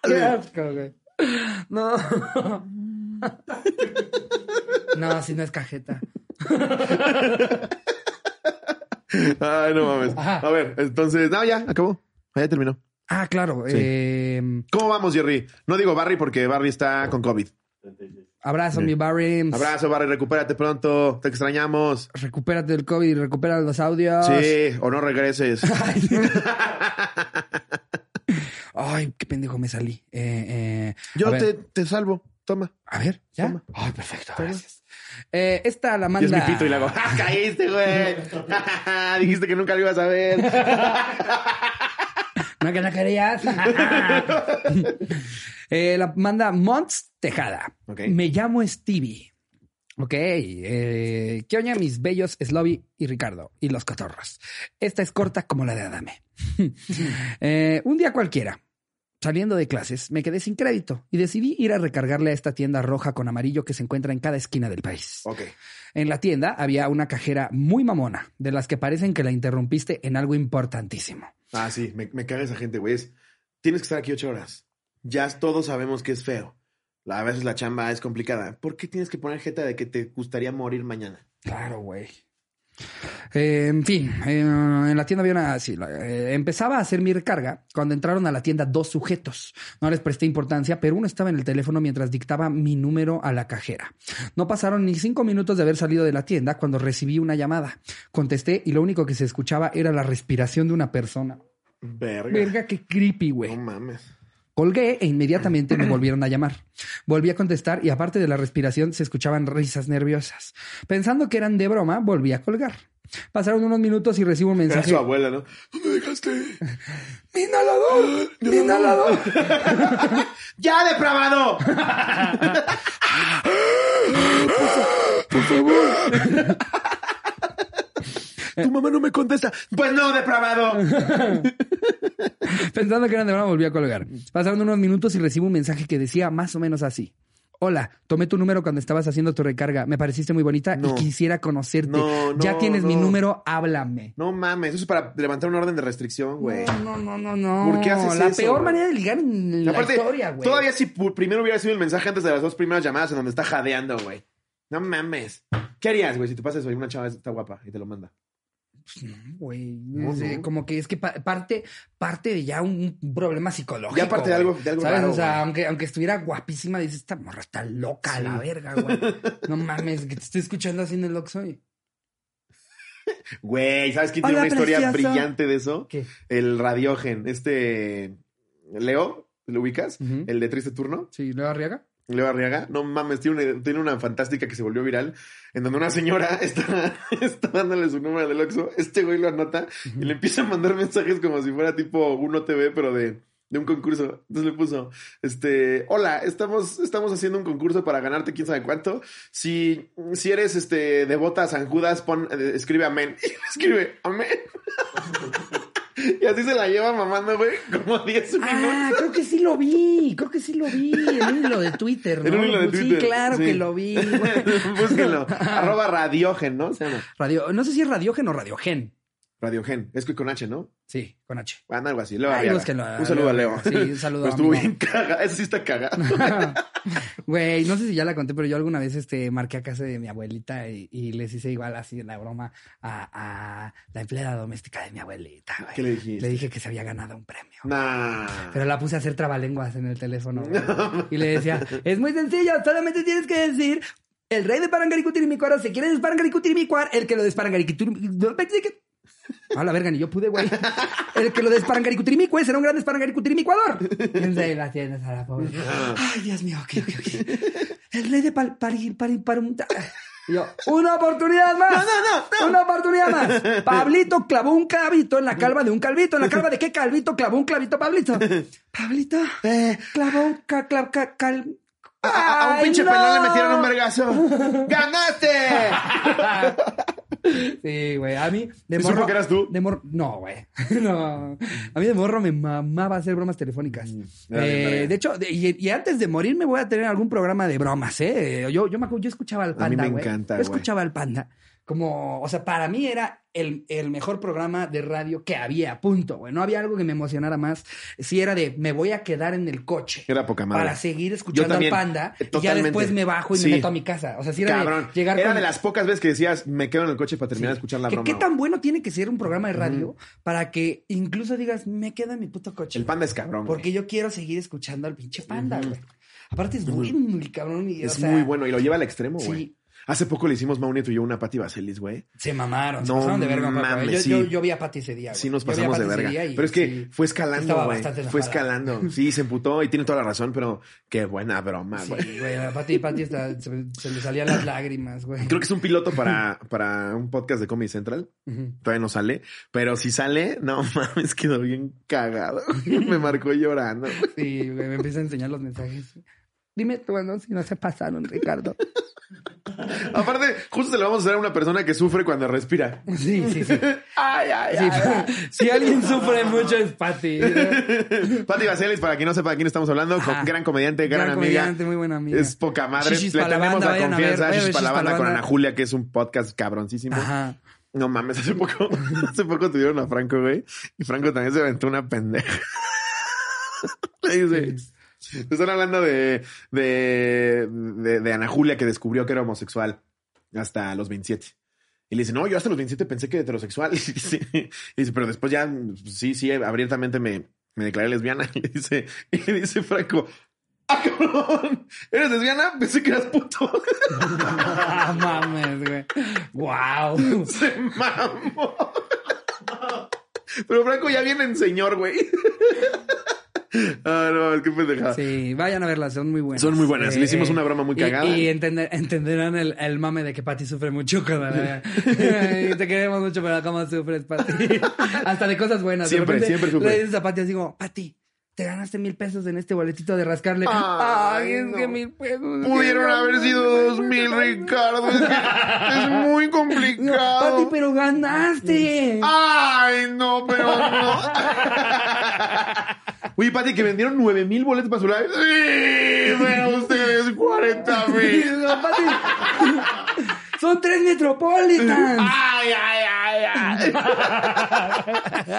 Qué asco, güey. No. No, si no es cajeta. Ay, no mames. Ajá. A ver, entonces, no, ya, acabó. Ya terminó. Ah, claro. Sí. eh, ¿Cómo vamos, Jerry? No digo Barry porque Barry está con COVID. 36. Abrazo, mi Barry. Abrazo, Barry, recupérate pronto. Te extrañamos. Recupérate del COVID recupera los audios. Sí, o no regreses. Ay, qué pendejo me salí. Eh, eh, Yo te, te salvo. Toma. A ver, ¿ya? Toma. Ay, perfecto, gracias. Eh, esta la Y manda... es mi pito y hago, ¡ah, caíste, güey! Dijiste que nunca lo ibas a ver. No, que no querías. Eh, la manda Monts Tejada. Me llamo Stevie. Ok. Eh, ¿Qué oña mis bellos Slobby y Ricardo? Y los cotorros. Esta es corta como la de Adame. Eh, un día cualquiera. saliendo de clases, me quedé sin crédito y decidí ir a recargarle a esta tienda roja con amarillo que se encuentra en cada esquina del país. Ok. En la tienda había una cajera muy mamona, de las que parecen que la interrumpiste en algo importantísimo. Ah, sí, me, me caga esa gente, güey. Es, Tienes que estar aquí ocho horas. Ya todos sabemos que es feo. A veces la chamba es complicada. ¿Por qué tienes que poner jeta de que te gustaría morir mañana? Claro, güey. Eh, en fin, eh, en la tienda había una. sí, eh, empezaba a hacer mi recarga cuando entraron a la tienda dos sujetos. No les presté importancia, pero uno estaba en el teléfono mientras dictaba mi número a la cajera. No pasaron ni cinco minutos de haber salido de la tienda cuando recibí una llamada. Contesté y lo único que se escuchaba era la respiración de una persona. Verga. Verga, qué creepy, güey. No mames. Colgué e inmediatamente me volvieron a llamar. Volví a contestar y aparte de la respiración se escuchaban risas nerviosas. Pensando que eran de broma, volví a colgar. Pasaron unos minutos y recibo un Era mensaje. su abuela, ¿no? ¿Dónde dejaste? ¡Mi inhalador! ¡Mi inhalador! ¡Ya, depravado! Por favor. Tu mamá no me contesta. Pues no, depravado. Pensando que eran de broma, volví a colgar. Pasaron unos minutos y recibo un mensaje que decía más o menos así. Hola, tomé tu número cuando estabas haciendo tu recarga. Me pareciste muy bonita No. y quisiera conocerte. No, ya no, tienes mi número, háblame. No mames, eso es para levantar una orden de restricción, güey. No, no, no, no, no. ¿Por qué haces La eso, peor güey? manera de ligar en la Aparte, historia, güey. todavía si primero hubiera sido el mensaje antes de las dos primeras llamadas en donde está jadeando, güey. No mames. ¿Qué harías, güey, si te pasas hoy una chava está guapa y te lo manda? Pues no, güey. No, no. Como que es que pa- parte, parte de ya un, problema psicológico. Ya parte de algo- de algo ¿Sabes? raro, o sea, güey. aunque, aunque estuviera guapísima, dices, esta morra está loca a Sí. la verga, güey. No mames, que te estoy escuchando así en el Oxxo y- Güey, ¿sabes quién tiene una historia brillante de eso? ¿Qué? El Radiogen. Este. Leo, ¿lo ubicas? El de Triste Turno. Sí, ¿Leo Arriaga? Leo Arriaga, no mames, tiene una, fantástica que se volvió viral, en donde una señora está, está dándole su número del Oxxo, este güey lo anota y le empieza a mandar mensajes como si fuera tipo Uno TV, pero de, un concurso. Entonces le puso, este, hola, estamos, estamos haciendo un concurso para ganarte quién sabe cuánto. Si, si eres este devota a San Judas, pon, eh, escribe amén. Y escribe amén. Y así se la lleva mamando, güey, como 10 minutos. Ah, creo que sí lo vi. Creo que sí lo vi. En un hilo de Twitter, ¿no? En un hilo de Twitter. Sí, claro sí. que lo vi. güey. Búsquenlo. Arroba radiogen, ¿no? Se llama. Radio, no sé si es Radiogen o Radiogen. Radiogen. Es que con H, ¿no? Sí, con H. Bueno, algo así. Leo Ay, búsquenlo, Un saludo a Leo. Sí, un saludo estuvo mi bien cagado. Eso sí está cagado. Güey, no sé si ya la conté, pero yo alguna vez este, marqué a casa de mi abuelita y, y les hice igual así la broma a, a la empleada doméstica de mi abuelita. güey. ¿Qué le dijiste? Le dije que se había ganado un premio. Nah. Pero la puse a hacer trabalenguas en el teléfono. Y le decía, es muy sencillo, solamente tienes que decir, el rey de Parangaricutirimícuaro se quiere desparangaricutirimícuar, el que lo desparangaricutirimícuar... A la verga, ni yo pude, güey. El que lo desparangaricutirimícue será un gran desparangaricutirimícuador. Piensa la tienes a la pobre. Ay, Dios mío, ok, ok, ok. El rey de pal, Y yo, una oportunidad más. No, no, no. Una oportunidad más. Pablito clavó un clavito en la calva de un calvito. ¿En la calva de qué calvito clavó un clavito, Pablito? Pablito Eh, clavó un ca- cal... a, a- a un ¡Ay, pinche no! pelón le metieron un vergazo. ¡Ganaste! Sí, güey. A mí, de ¿Y morro. supo que eras tú? De morro. No, güey. No. A mí de morro me mamaba hacer bromas telefónicas. bien Eh, de hecho, de- y, y antes de morir me voy a tener algún programa de bromas, ¿eh? Yo, yo me acuerdo, yo escuchaba al A mí panda, me encanta, Yo güey. escuchaba al panda. Como, o sea, para mí era el, el mejor programa de radio que había, punto, güey. No había algo que me emocionara más. Si era de, me voy a quedar en el coche. Era poca madre. Para seguir escuchando al panda. Y ya después me bajo y Sí. me meto a mi casa. O sea, si era Cabrón. de llegar Era con- de las pocas veces que decías, me quedo en el coche para terminar de escuchar la ¿Qué, broma. qué güey. tan bueno tiene que ser un programa de radio para que incluso digas, me quedo en mi puto coche? El panda es cabrón. güey. Porque yo quiero seguir escuchando al pinche panda, güey. Aparte es bueno, el cabrón. Y, Es o sea, muy bueno y lo lleva al extremo, Sí. Güey. Hace poco le hicimos Mau Nieto y yo una Pati Vaselis, güey. Se mamaron, se No pasaron de verga. güey. mames, yo, sí. yo, yo vi a Pati ese día, güey. Sí, nos pasamos de verga. Pero es que sí, fue escalando, güey. Fue escalando. Sí, se emputó y tiene toda la razón, pero qué buena broma, Sí, güey. güey, a Pati, Pati hasta se, se le salían las lágrimas, güey. Creo que es un piloto para, para un podcast de Comedy Central. Todavía no sale. Pero si sale, no mames, quedó bien cagado. Me marcó llorando. Sí, güey, me empieza a enseñar los mensajes. Dime tú, bueno, si no se pasaron, Ricardo. Aparte, justo se lo vamos a hacer a una persona que sufre cuando respira. Sí, sí, sí. Ay, ay, Sí, ay. si alguien sufre mucho es Pati. Pati Vaselis, para quien no sepa de quién estamos hablando, gran comediante, gran, amiga. comediante, muy buena amiga. Es poca madre. Shishis Le tenemos banda, la confianza. ver Shishis pa' la banda con. Ana Julia, que es un podcast cabroncísimo. Ajá. No mames, hace poco, hace poco tuvieron a Franco, güey. Y Franco también se aventó una pendeja. Le dice, están hablando de, de, de, de Ana Julia que descubrió que era homosexual hasta los 27. Y le dice, no, yo hasta los 27 pensé que era heterosexual. Y dice, y dice, pero después ya, sí, sí, abiertamente me, me declaré lesbiana. Y le dice, y le dice Franco, ¡ah, cabrón! ¿Eres lesbiana? Pensé que eras puto. Ah, mames, güey. Wow. Se mamó. Pero Franco ya viene en señor, güey. Ah, no, qué pendejada. Sí, vayan a verlas, son muy buenas. Son muy buenas. Le hicimos una broma muy cagada. Y, entender- entenderán el, el mame de que Pati sufre mucho cuando la Y te queremos mucho, pero cómo sufres, Pati. Hasta de cosas buenas. De Siempre, repente siempre sufre. Le dices a Pati así como, Pati, te ganaste mil pesos en este boletito de rascarle. Ay, Ay, es no. que mil pesos. Pudieron haber sido dos mil, Ricardo. Es, que es muy No, Pati, complicado. pero ganaste. Ay, no, pero no. Uy, Pati, que vendieron nueve mil boletos para su live. Sí, vean ustedes, 40 mil. No, Pati. Son tres Metropolitans. Ay, ay, ay, ay.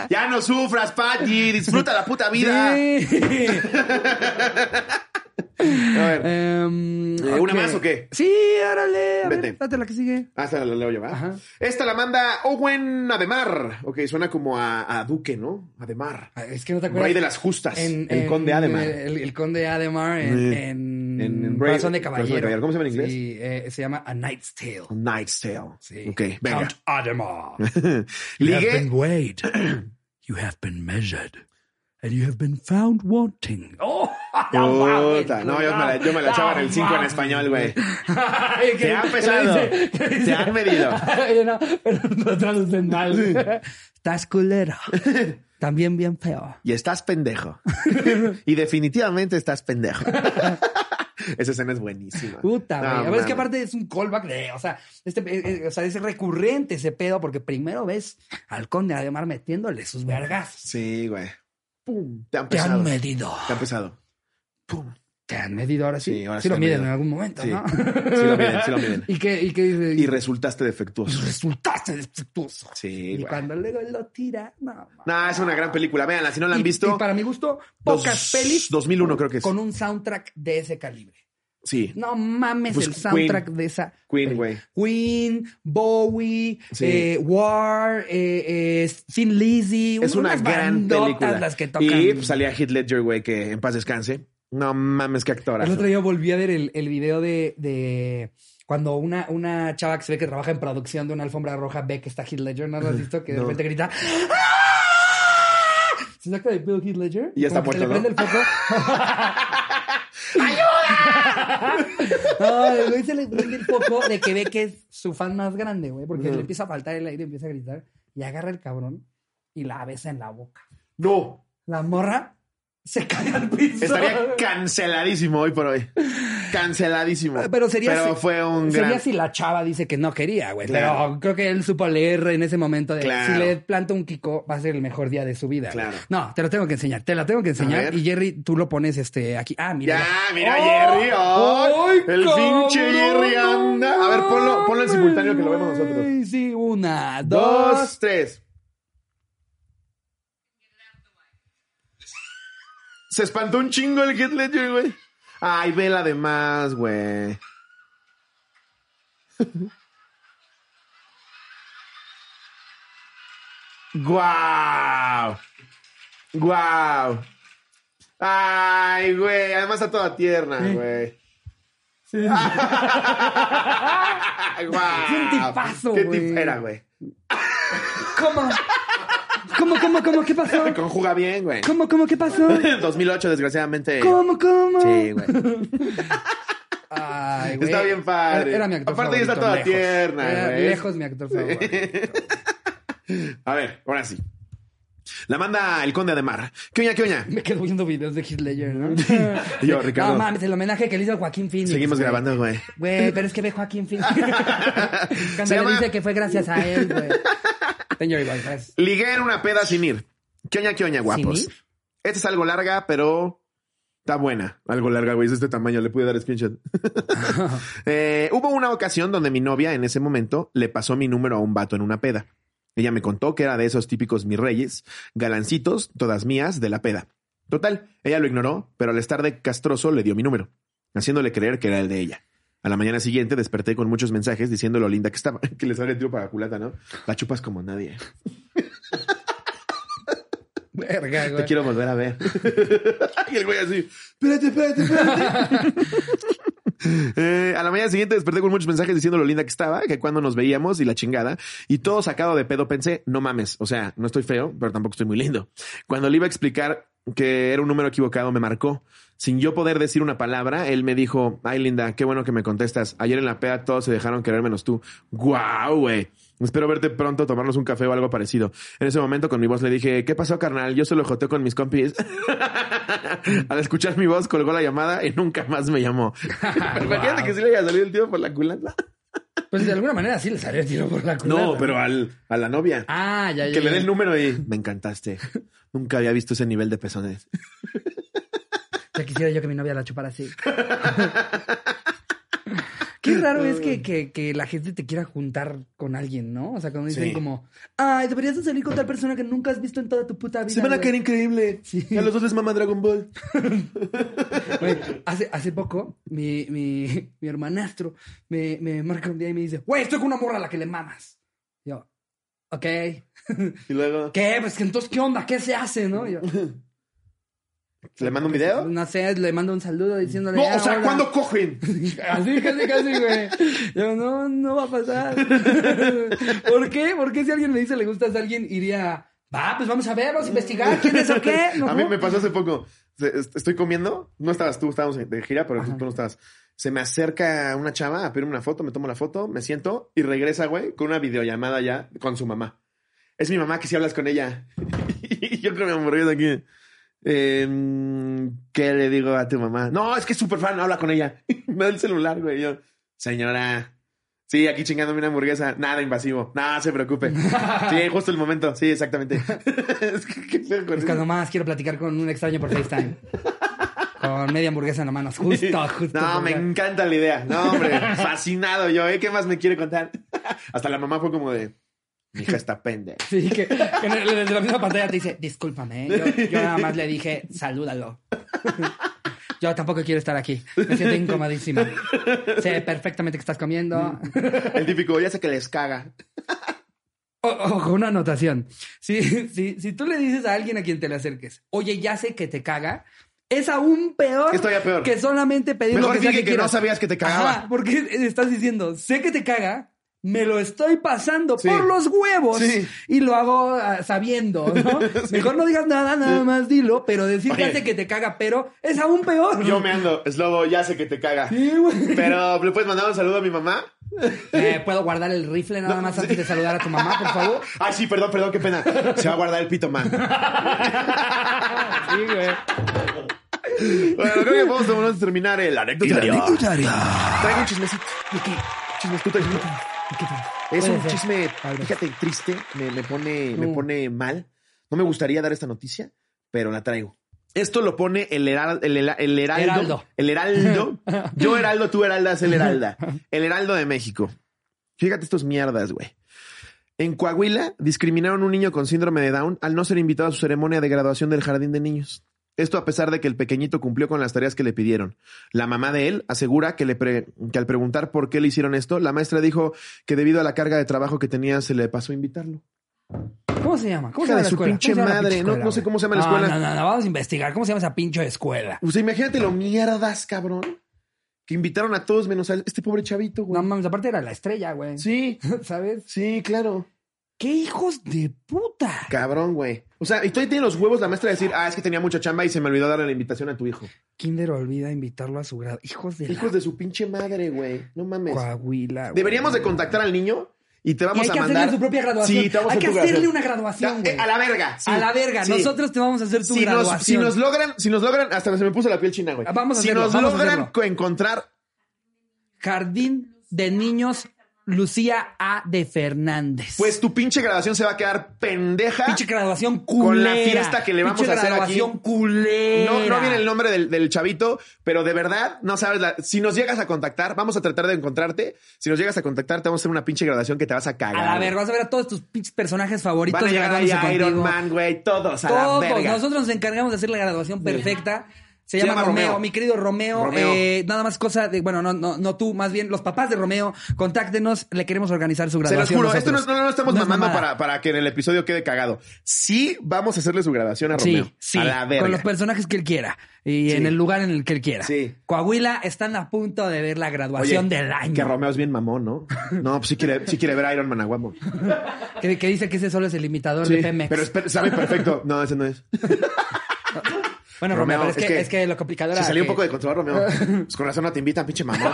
ya no sufras, Pati. Disfruta la puta vida. Sí. A ver. Eh, ¿una más o qué? Sí, órale. A Vete. ver, date la que sigue. Ah, esta la leo yo. Ajá. Esta la manda Owen Ademar. Ok, suena como a, a Duque, ¿no? Ademar. Ah, Es que no te acuerdas. Rey de las justas. En- el en- conde Ademar. El, el conde Ademar en, Sí. en, En- en Brave- Corazón de Corazón de Caballero. ¿Cómo se llama en inglés? Sí, eh, se llama A Knight's Tale. Knight's Tale. Sí. Ok, venga. Count Ademar. Ligue. weighed. you have been measured. And you have been found wanting. ¡Oh! Puta, no, yo me la, yo me la echaba en el 5 en español, güey. Te ha pesado. Te han medido. no, pero lo traducen mal. Estás culero. También bien feo. Y estás pendejo. y definitivamente estás pendejo. Esa escena es buenísima. Puta, No, güey. a ver, es que aparte es un callback de, o sea, este, eh, eh, o sea, es recurrente ese pedo porque primero ves al conde Ademar metiéndole sus vergas. Sí, güey. Pum. Te han Te pesado. han medido. Te han pesado. Pum. Te han medido ahora sí. Sí, ahora sí sí lo miden en algún momento, Sí. ¿no? Sí lo miden, sí lo miden. ¿Y qué, y qué dice? Y resultaste defectuoso. resultaste defectuoso. Sí, Y güey. cuando luego lo tira, no. Nah, es una gran película. Véanla, si no la han Y- visto. Y para mi gusto, dos- pocas pelis 2001 creo que es. con un soundtrack de ese calibre. Sí. No mames Pues el soundtrack Queen. de esa. Queen, güey. Queen, Bowie, Sí. eh, War, eh, eh, Thin Lizzy. Es una unas gran bandotas película. las que tocan. Y pues, salía Heath Ledger, güey, que en paz descanse. No mames, qué actorazo. El otro día volví a ver el, el video de, de cuando una, una chava que se ve que trabaja en producción de una alfombra roja ve que está Heath Ledger, ¿no lo has visto? Que de No. repente grita ¡Ah! Se saca de Bill Heath Ledger. Y ya está muerto, le ¿no? prende el foco. No, el güey se le prende el foco de que ve que es su fan más grande, güey, porque le empieza a faltar el aire, empieza a gritar y agarra el cabrón y la besa en la boca. No. La morra se cae al piso. Estaría canceladísimo hoy por hoy. Canceladísimo. Pero sería Pero si- fue un Sería gran. si la chava dice que no quería, güey. Claro. Pero creo que él supo leer en ese momento de Claro. si le planta un Kiko, va a ser el mejor día de su vida. güey. Claro. No, te lo tengo que enseñar. Te la tengo que enseñar. Y Jerry, tú lo pones este aquí. Ah, mira. Ya, mira, ¡Oh! Jerry. ¡ay! ¡Ay, el pinche Jerry anda. A ver, ponlo, ponlo en simultáneo que lo vemos nosotros. Sí, una, dos. Dos, tres. Se espantó un chingo el Heath Ledger, güey. Ay, vela de más, güey. ¡Guau! ¡Guau! Ay, güey. Además está toda tierna, güey. Sí. ¡Guau! Un tipazo, ¿Qué güey. tip era, güey? ¿Cómo? ¿Cómo, cómo, cómo? ¿Qué pasó? Conjuga bien, güey. ¿Cómo, cómo? ¿Qué pasó? 2008, desgraciadamente. ¿Cómo, cómo? Sí, güey. Ay, güey. Está bien padre. Era, mi actor Aparte, ya está toda lejos. tierna, Era güey. Lejos mi actor favorito. A ver, ahora sí. La manda el conde de Mar. ¿Qué oña, qué oña? Me quedo viendo videos de Heath Ledger, ¿no? Y yo, Ricardo. No mames, el homenaje que le hizo a Joaquín Phoenix. Seguimos güey. grabando, güey. Güey, pero es que ve Joaquín Phoenix. Cuando Se le llama- dice que fue gracias a él, güey. Señor igual, gracias. Ligué en una peda sin ir. ¿Qué oña, qué oña, guapos? Esta es algo larga, pero está buena. Algo larga, güey. Es de este tamaño. Le pude dar screenshot. Eh, hubo una ocasión donde mi novia en ese momento le pasó mi número a un vato en una peda. Ella me contó que era de esos típicos mis reyes, galancitos, todas mías, de la peda. Total, ella lo ignoró, pero al estar de castroso le dio mi número, haciéndole creer que era el de ella. A la mañana siguiente desperté con muchos mensajes diciendo lo linda que estaba. Que le sale el tiro para la culata, ¿no? La chupas como nadie. Verga, Te güey. quiero volver a ver. y el güey así, espérate, espérate, espérate. Eh, a la mañana siguiente desperté con muchos mensajes diciendo lo linda que estaba, que cuando nos veíamos y la chingada. Y todo sacado de pedo pensé, no mames, o sea, no estoy feo, pero tampoco estoy muy lindo. Cuando le iba a explicar que era un número equivocado, me marcó. Sin yo poder decir una palabra, él me dijo, ay linda, qué bueno que me contestas. Ayer en la peda todos se dejaron querer menos tú. Guau, güey. Espero verte pronto, tomarnos un café o algo parecido. En ese momento con mi voz le dije, ¿qué pasó, carnal? Yo solo joteo con mis compis. Al escuchar mi voz colgó la llamada y nunca más me llamó. Imagínate que sí le haya salido el tío por la culata. Pues de alguna manera sí le salió el tiro por la culata. No, pero al, a la novia. Ah, ya, ya. que le ya. dé el número y me encantaste. Nunca había visto ese nivel de pezones. Ya quisiera yo que mi novia la chupara así. Qué raro es que, que, que la gente te quiera juntar con alguien, ¿no? O sea, cuando dicen Sí. como, ay, deberías de salir con tal persona que nunca has visto en toda tu puta vida. Se van a güey". caer increíble. Sí. A los dos les mama Dragon Ball. Hace, hace poco, mi, mi, mi hermanastro me, me marca un día y me dice, güey, estoy con una morra a la que le mamas. Yo, ok. Y luego, ¿Qué? Pues que entonces, ¿qué onda? ¿Qué se hace, no? Yo, ¿le mando un video? no sé, le mando un saludo diciéndole. No, "Ah, o sea, hola". ¿cuándo cogen? Así, casi, casi, güey. Yo, no, no va a pasar. ¿Por qué? ¿Por qué si alguien me dice le gustas a alguien, iría, va, pues vamos a ver, vamos a investigar quién es o qué? ¿No? A mí me pasó hace poco. Estoy comiendo. No estabas tú, estábamos de gira, pero tú, Ajá. tú no estabas. Se me acerca una chava a pedirme una foto, me tomo la foto, me siento y regresa, güey, con una videollamada ya con su mamá. Es mi mamá que si hablas con ella. y yo creo que me hamburguesa aquí. Eh, ¿Qué le digo a tu mamá? No, es que es súper fan, habla con ella. me da el celular, güey. Yo, señora. Sí, aquí chingándome una hamburguesa. Nada invasivo. Nada, se preocupe. Sí, justo el momento. Sí, exactamente. es que, Es eso. cuando más quiero platicar con un extraño por FaceTime. Con media hamburguesa en la mano. Justo, justo. No, me encanta la idea. No, hombre, fascinado yo, ¿eh? ¿Qué más me quiere contar? Hasta la mamá fue como de, mi hija está pende. Sí, que, que desde la misma pantalla te dice, discúlpame, ¿eh? yo, yo nada más le dije, salúdalo. Yo tampoco quiero estar aquí. Me siento incomodísima. Sé perfectamente que estás comiendo. El típico, ya sé que les caga. Ojo, una anotación. Si, si, si tú le dices a alguien a quien te le acerques, oye, ya sé que te caga, es aún peor peor. que solamente pedir Mejor lo que sea dije que que no sabías que te cagaba. Ajá, porque estás diciendo, sé que te caga, me lo estoy pasando Sí. por los huevos Sí. y lo hago ah, sabiendo, ¿no? Mejor no digas nada, nada más dilo, pero decir que Oye. hace que te caga, pero es aún peor. Yo me ando, Slobo, ya sé que te caga. Sí, güey. Pero, ¿le puedes mandar un saludo a mi mamá? Eh, ¿Puedo guardar el rifle nada más antes de saludar a tu mamá, por favor? Ay, sí, perdón, perdón, qué pena. Se va a guardar el pito, man. Sí, güey. Bueno, creo que podemos tomarnos terminar el anecdotario. Traigo un chismecito. ¿Y qué? Chismes, tú traes Es Puede un ser. chisme, fíjate, triste. Me, me pone, me No. pone mal. No me gustaría dar esta noticia, pero la traigo. Esto lo pone el, heral- el, hera- el heraldo. Heraldo. El heraldo. Yo heraldo, tú heraldas, el heralda. El heraldo de México. Fíjate estos mierdas, güey. En Coahuila discriminaron a un niño con síndrome de Down al no ser invitado a su ceremonia de graduación del jardín de niños. Esto a pesar de que el pequeñito cumplió con las tareas que le pidieron. La mamá de él asegura que, le pre- que al preguntar por qué le hicieron esto, la maestra dijo que debido a la carga de trabajo que tenía se le pasó a invitarlo. ¿Cómo se llama? ¿Cómo Hija se llama de la su escuela? pinche ¿Cómo se llama la madre, pinche no- escuela, no sé cómo se llama la No, escuela. No, no, no, vamos a investigar. ¿Cómo se llama esa pinche escuela? O sea, imagínate lo mierdas, cabrón. Que invitaron a todos menos a este pobre chavito, güey. No mames, aparte era la estrella, güey. Sí, ¿Sabes? sí, claro. ¡Qué hijos de puta! Cabrón, güey. O sea, y todavía tiene los huevos la maestra de decir, ah, es que tenía mucha chamba y se me olvidó darle la invitación a tu hijo. Kinder olvida invitarlo a su grado. Hijos de Hijos de su pinche madre, güey. No mames. Coahuila. güey. Deberíamos de contactar al niño y te Y vamos hay a que mandar. hacerle su propia graduación. Sí, te vamos hay que hacerle graduación. una graduación, Ya, güey. eh, A la verga. sí. a la verga. Sí. Nosotros te vamos a hacer tu si nos, graduación. si nos logran, si nos logran, hasta se me puso la piel china, güey. Vamos a si hacerlo, nos vamos a logran encontrar Jardín de Niños Lucía A. de Fernández. Pues tu pinche graduación se va a quedar pendeja. Pinche graduación culera. Con la fiesta que le vamos Pinche a hacer aquí. graduación culera. No, no viene el nombre del, del chavito, pero de verdad, no sabes, la- si nos llegas a contactar, vamos a tratar de encontrarte. Si nos llegas a contactar, te vamos a hacer una pinche graduación que te vas a cagar. A la verga, vas a ver a todos tus pinches personajes favoritos Van a llegar ahí graduándose Iron. Man, güey, todos a la Todos, verga. nosotros nos encargamos de hacer la graduación perfecta. Se, Se llama, llama Romeo, Romeo. mi querido Romeo. Romeo. eh, nada más cosa de, bueno, no, no, no tú, más bien los papás de Romeo, contáctenos, le queremos organizar su Se los graduación. juro, esto no, no, no estamos mamando para, para que en el episodio quede cagado. Sí, vamos a hacerle su graduación a Sí, Romeo. sí, A la verga. con los personajes que él quiera y Sí. en el lugar en el que él quiera. Sí. Coahuila están a punto de ver la graduación Oye, del año. Que Romeo es bien mamón, ¿no? No, pues sí quiere, sí quiere ver a Iron Man a guapo. Que, que dice que ese solo es el imitador Sí, de Pemex. pero sabe perfecto. No, ese no es. bueno, Romeo, Romeo, es, es que, que es que lo complicado era Se salió un poco de control, Romeo. Pues con razón no te invitan, pinche mamón.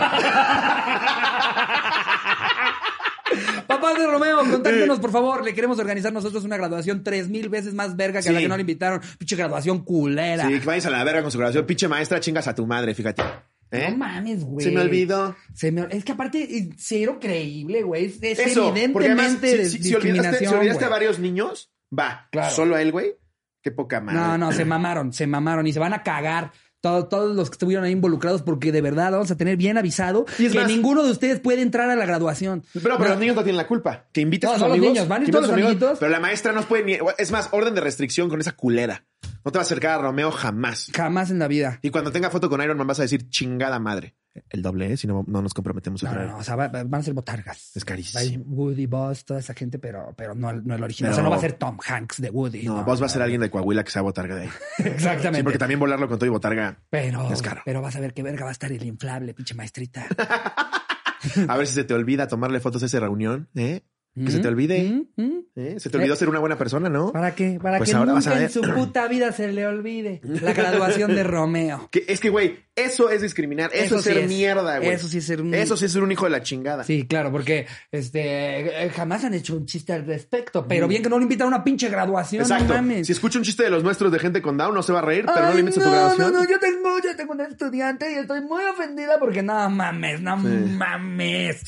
Papás de Romeo, contáctenos, por favor. Le queremos organizar nosotros una graduación tres mil veces más verga que a la que no le invitaron. Pinche graduación culera. Sí, que vayas a la verga con su graduación. Pinche maestra, chingas a tu madre, fíjate. ¿Eh? No mames, güey. Se me olvidó. Se me- Es que aparte, cero creíble, güey. Es, es Eso, porque evidentemente además, si, olvidaste, si olvidaste a varios niños, va. Claro. Solo a él, güey. Qué poca madre. No, no, se mamaron, se mamaron y se van a cagar. todo- todos los que estuvieron ahí involucrados, porque de verdad vamos a tener bien avisado Y es que más- ninguno de ustedes puede entrar a la graduación. Pero, pero No, los niños no tienen la culpa. Que invites No, a tus no, los niños, van a ir todos los amigos, amiguitos. Pero la maestra no puede ni. Es más, orden de restricción con esa culera. No te va a acercar a Romeo jamás. Jamás en la vida. Y cuando tenga foto con Iron Man vas a decir chingada madre. El doble, ¿eh? Si no, no nos comprometemos a No, no, traer. no, o sea, va- va- van a ser botargas. Es carísimo. Va a ir Woody, Boss, toda esa gente, pero, pero no, no el original. Pero- O sea, no va a ser Tom Hanks de Woody. No, vos vas a ser alguien de Coahuila que sea botarga de ahí. Exactamente. Sí, porque también volarlo con todo y botarga. Pero, Es caro. pero vas a ver qué verga va a estar el inflable, pinche maestrita. A ver si se te olvida tomarle fotos a esa reunión, ¿eh? Que se te olvide. ¿Mm? ¿Mm? ¿eh? Se te olvidó ser una buena persona, ¿no? ¿Para qué? Para Pues que nunca en su puta vida se le olvide la graduación de Romeo. Que, es que, güey, eso es discriminar. Eso, Eso es sí ser es. mierda, güey. Eso sí es ser un- Eso sí es ser un hijo de la chingada. Sí, claro, porque este eh, jamás han hecho un chiste al respecto, pero bien que no le invitan a una pinche graduación, Exacto. no mames. Si escucha un chiste de los nuestros de gente con Down, no se va a reír, pero no Ay, le invites a tu no, graduación. No, no, yo tengo, yo tengo un estudiante y estoy muy ofendida porque no mames, no Sí. mames.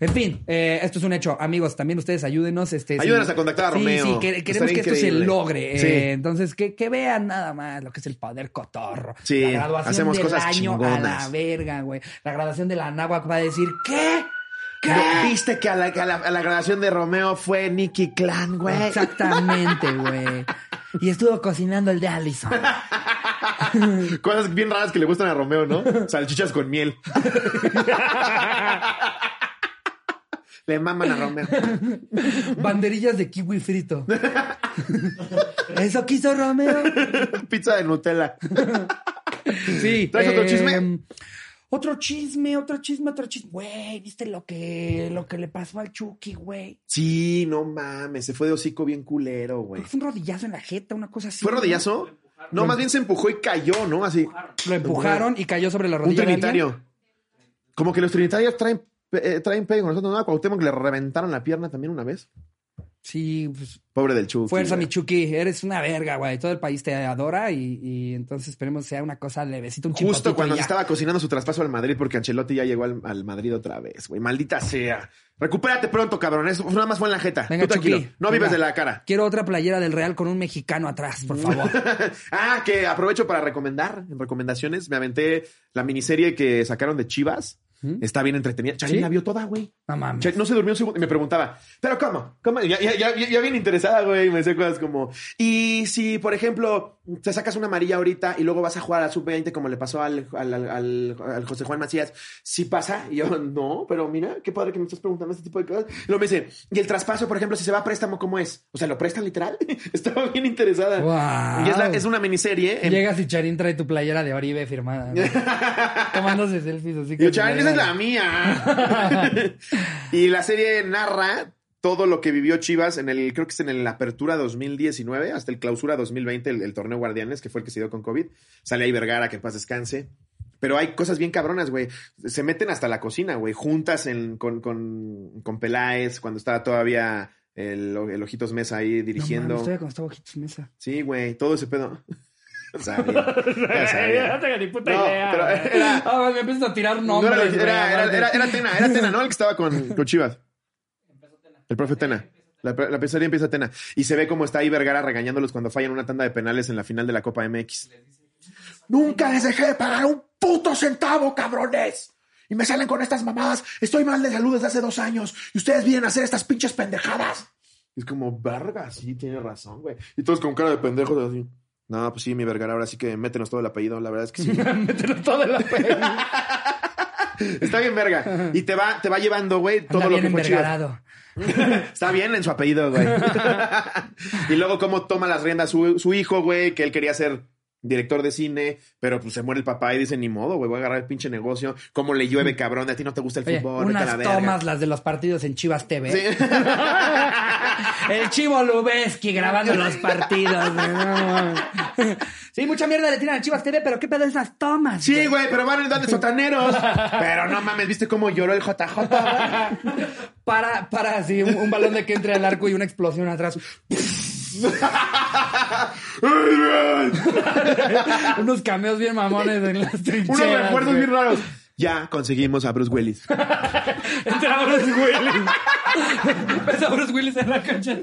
En fin, eh, esto es un hecho. Amigos, también ustedes ayúdenos. Este, Ayúdenos sí. a contactar a Sí, Romeo. Sí, que- queremos que esto se increíble. logre. Sí. Eh, entonces, que, que vean nada más lo que es el poder cotorro. Sí, la graduación hacemos del cosas año a la verga, güey. La graduación de la náhuatl va a decir, ¿qué? ¿Qué? ¿No ¿Viste que a la, a la- a la graduación de Romeo fue Nicky Clan, güey? Exactamente, güey. Y estuvo cocinando el de Allison. Cosas bien raras que le gustan a Romeo, ¿no? Salchichas con miel. le maman a Romeo. Banderillas de kiwi frito. ¿Eso quiso Romeo? Pizza de Nutella. Sí. ¿Traes otro chisme? Otro chisme, otro chisme, otro chisme. Güey, ¿viste lo que, lo que le pasó al Chucky, güey? Sí, no mames, se fue de hocico bien culero, güey. Fue un rodillazo en la jeta, una cosa así. ¿Fue ¿no? rodillazo? No, más bien se empujó y cayó, ¿no? Así. Lo empujaron y cayó sobre la Un rodilla. de alguien. trinitario. Como que los trinitarios traen, eh, traen pegue con nosotros, ¿no? A Cuauhtémoc le reventaron la pierna también una vez. Sí, pues, Pobre del Chucky. fuerza, güey. mi Chucky. Eres una verga, güey. Todo el país te adora y, y entonces esperemos sea una cosa levecita, un Justo cuando se estaba cocinando su traspaso al Madrid porque Ancelotti ya llegó al, al Madrid otra vez, güey. Maldita sea. Recupérate pronto, cabrón. Eso nada más fue en la jeta. Venga, Tú tranquilo. Chucky, no venga. vives de la cara. Quiero otra playera del Real con un mexicano atrás, por favor. ah, que aprovecho para recomendar, en recomendaciones, me aventé la miniserie que sacaron de Chivas. Está bien entretenida. Charly ¿Sí? la vio toda, güey. No mames. No se durmió un segundo y me preguntaba, ¿pero cómo? ¿Cómo? Ya, ya, ya, ya bien interesada, güey. Me decía cosas como, y si, por ejemplo, te sacas una amarilla ahorita y luego vas a jugar a la sub-20 como le pasó al, al, al- José Juan Macías, ¿sí pasa? Y yo, no, pero mira, qué padre que me estás preguntando este tipo de cosas. Y luego me dice, ¿y el traspaso, por ejemplo, si se va a préstamo, cómo es? O sea, ¿lo prestan literal? Estaba bien interesada. Guau. Y es, la- es una miniserie. en- Llegas y Charín trae tu playera de Oribe firmada. ¿no? Tomándose selfies así Y yo, tu esa es la mía. y la serie narra todo lo que vivió Chivas en el, creo que es en el Apertura 2019, hasta el Clausura 2020, el, el torneo Guardianes, que fue el que se dio con COVID. Sale ahí Vergara, que en paz descanse. Pero hay cosas bien cabronas, güey. Se meten hasta la cocina, güey. Juntas en, con, con, con Peláez, cuando estaba todavía el, el Ojitos Mesa ahí dirigiendo. No, cuando estaba Ojitos Mesa. sí, güey, todo ese pedo. sabía, ya sabía. No tengo ni puta No, idea. pero güey. era- Ah, me empiezas a tirar No nombres. era, güey, era, era, era Tena, era Tena, ¿no? El que estaba con, con Chivas. El profe Tena. La, la pesadilla empieza Tena. Y se ve cómo está ahí Vergara regañándolos cuando fallan una tanda de penales en la final de la Copa MX. Nunca les dejé de pagar un puto centavo, cabrones. Y me salen con estas mamadas. Estoy mal de salud desde hace dos años. Y ustedes vienen a hacer estas pinches pendejadas. Es como, verga, sí, tiene razón, güey. Y todos con cara de pendejos así. No, pues sí, mi Vergara, ahora sí que métenos todo el apellido. La verdad es que sí. Mételo todo la pena. Está bien, verga. Y te va, te va llevando, güey, todo Anda lo bien que fue. Está bien en su apellido, güey. y luego cómo toma las riendas su, su hijo, güey, que él quería ser director de cine, pero pues se muere el papá y dice, ni modo, güey, voy a agarrar el pinche negocio. Cómo le llueve, cabrón, a ti no te gusta el Oye, fútbol, unas la verga. tomas, las de los partidos en Chivas TV. Sí. El Chivo Lubeski grabando los partidos. güey, sí, mucha mierda le tiran a Chivas TV, pero ¿qué pedo esas tomas? Sí, güey, pero van en de sotaneros. pero no mames, ¿viste cómo lloró el JJ? güey? Para, para, así, un, un balón de que entre al arco y una explosión atrás. Unos cameos bien mamones en las trincheras. Unos recuerdos bien raros. Ya conseguimos a Bruce Willis. Entra Bruce Willis. Ves a Bruce Willis en la cancha.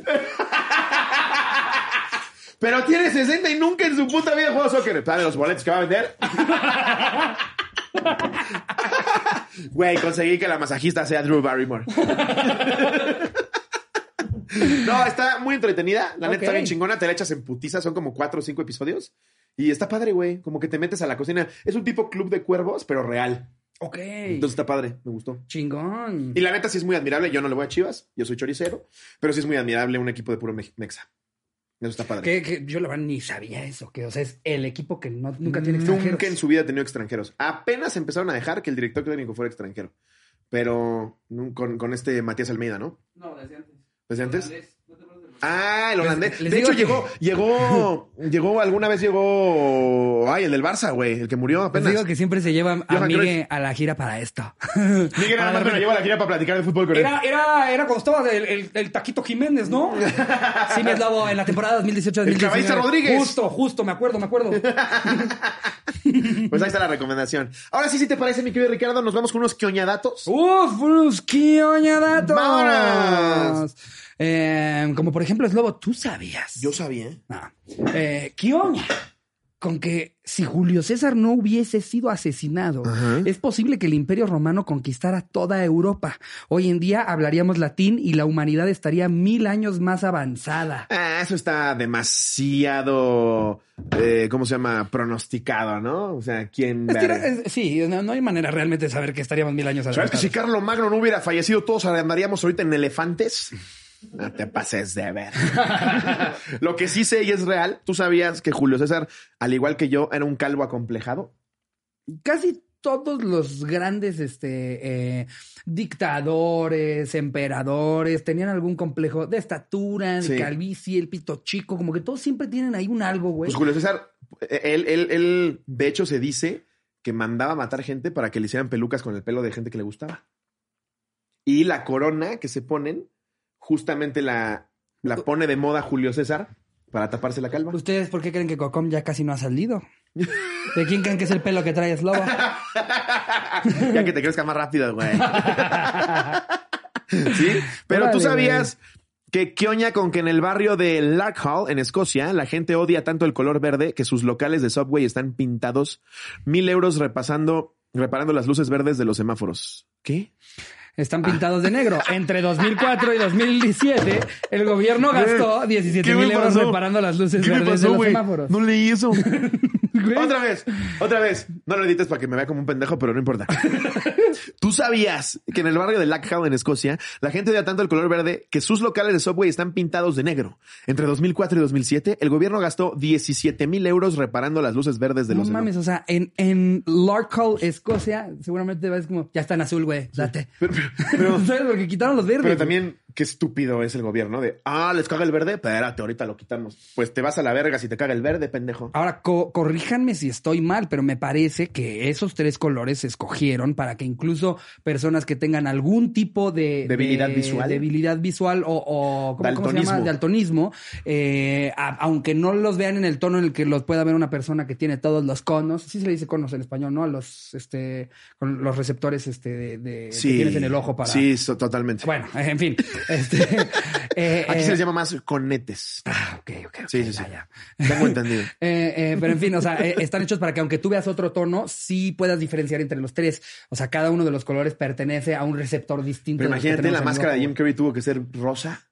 Pero tiene 60 y nunca en su puta vida jugó soccer. ¿Sabe los boletos que va a vender? Güey, conseguí que la masajista sea Drew Barrymore. No, está muy entretenida. La neta está bien chingona. Te la echas en putiza. Son como cuatro o cinco episodios. Y está padre, güey. Como que te metes a la cocina. Es un tipo club de cuervos, pero real. Ok. Entonces está padre. Me gustó. Chingón. Y la neta sí es muy admirable. Yo no le voy a Chivas. Yo soy choricero. Pero sí es muy admirable un equipo de puro mex- mexa. Eso está padre. Que, yo la verdad ni sabía eso, que o sea, es el equipo que no, nunca tiene extranjeros. Nunca en su vida ha tenido extranjeros. Apenas empezaron a dejar que el director técnico fuera extranjero. Pero con este Matías Almeida, ¿no? No, desde antes. ¿Desde antes? Ah, el holandés. les de hecho, que- llegó, llegó, llegó, alguna vez llegó, ay, el del Barça, güey, el que murió Les apenas. digo que siempre se lleva a Miguel a la gira para esto. Miguel nada más me lo lleva a la gira para platicar de fútbol con él. Era, era, era cuando estaba el, el- el Taquito Jiménez, ¿no? Sí, mi eslavo en la temporada 2018-2019. El Rodríguez. Justo, justo, me acuerdo, me acuerdo. Pues ahí está la recomendación. Ahora sí, si te parece, mi querido Ricardo, nos vamos con unos quioñadatos. ¡Uf! unos ¡Quioñadatos! ¡Vámonos! Eh, como por ejemplo, Slobo, ¿tú sabías? Yo sabía. No. Eh, Quioña. Con que si Julio César no hubiese sido asesinado, Ajá. es posible que el Imperio Romano conquistara toda Europa. Hoy en día hablaríamos latín y la humanidad estaría mil años más avanzada. Ah, eso está demasiado, eh, ¿cómo se llama? Pronosticado, ¿no? O sea, ¿quién? Es es- sí, no, no hay manera realmente de saber que estaríamos mil años ¿Sabes que avanzados. si Carlo Magno no hubiera fallecido, todos andaríamos ahorita en elefantes? No te pases de ver. Lo que sí sé y es real, ¿tú sabías que Julio César, al igual que yo, era un calvo acomplejado? Casi todos los grandes este, eh, dictadores, emperadores, tenían algún complejo de estatura, de Sí. calvicie, el pito chico, como que todos siempre tienen ahí un algo, güey. Pues Julio César, él, él, él, de hecho, se dice que mandaba a matar gente para que le hicieran pelucas con el pelo de gente que le gustaba. Y la corona que se ponen, justamente la, la pone de moda Julio César para taparse la calva. ¿Ustedes por qué creen que Cocom ya casi no ha salido? ¿De quién creen que es el pelo que trae Slobo? ya que te crezca más rápido, güey. sí, pero tú sabías que quioña con que en el barrio de Larkhall, en Escocia, la gente odia tanto el color verde que sus locales de Subway están pintados mil euros repasando, reparando las luces verdes de los semáforos. ¿Qué? Están pintados de negro. Entre 2004 y 2017, el gobierno gastó 17 ¿Qué mil euros reparando las luces ¿Qué me verdes pasó, de los semáforos. No leí eso. Otra vez, otra vez. No lo edites para que me vea como un pendejo, pero no importa. ¿Tú sabías que en el barrio de Larkhall, en Escocia, la gente odia tanto el color verde que sus locales de Subway están pintados de negro? Entre 2004 y 2007, el gobierno gastó 17 mil euros reparando las luces verdes de No los mames, o sea, en, en Larkhall, Escocia, seguramente ves como, ya está en azul, güey, date. Pero, pero- ¿Sabes? Porque quitaron los verdes. pero también qué estúpido es el gobierno de, ah, les caga el verde, espérate, ahorita lo quitamos. Pues te vas a la verga si te caga el verde, pendejo. Ahora, co- corríjanme si estoy mal, pero me parece que esos tres colores se escogieron para que incluso personas que tengan algún tipo de... Debilidad de- visual. Debilidad visual o... o ¿cómo, cómo se llama? Daltonismo. De altonismo. eh, a- aunque no los vean en el tono en el que los pueda ver una persona que tiene todos los conos. Sí se le dice conos en español, ¿no? A los, este, con los receptores este, de, de- que tienes en el ojo para... Sí, so- totalmente. Bueno, en fin. Este, eh, Aquí eh, se les llama más conetes. Ah, ok, ok, Sí, sí, ya, sí. ya. Tengo entendido. Eh, eh, pero en fin, o sea, eh, están hechos para que aunque tú veas otro tono, sí puedas diferenciar entre los tres. O sea, cada uno de los colores pertenece a un receptor distinto. Pero imagínate, la máscara de Jim Carrey tuvo que ser rosa.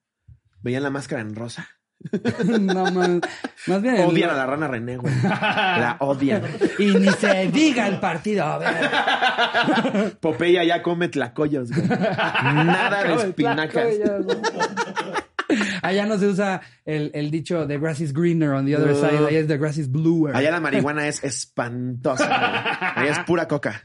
¿Veían la máscara en rosa? no, más, más bien. Odian a la rana René, güey. La odian. Y ni se diga el partido. A ver. Popeye ya come tlacoyos, güey. Nada de espinacas. Allá no se usa el, el dicho the grass is greener on the other No. side. Allá es the grass is bluer. Allá la marihuana es espantosa. güey. Allá es pura coca.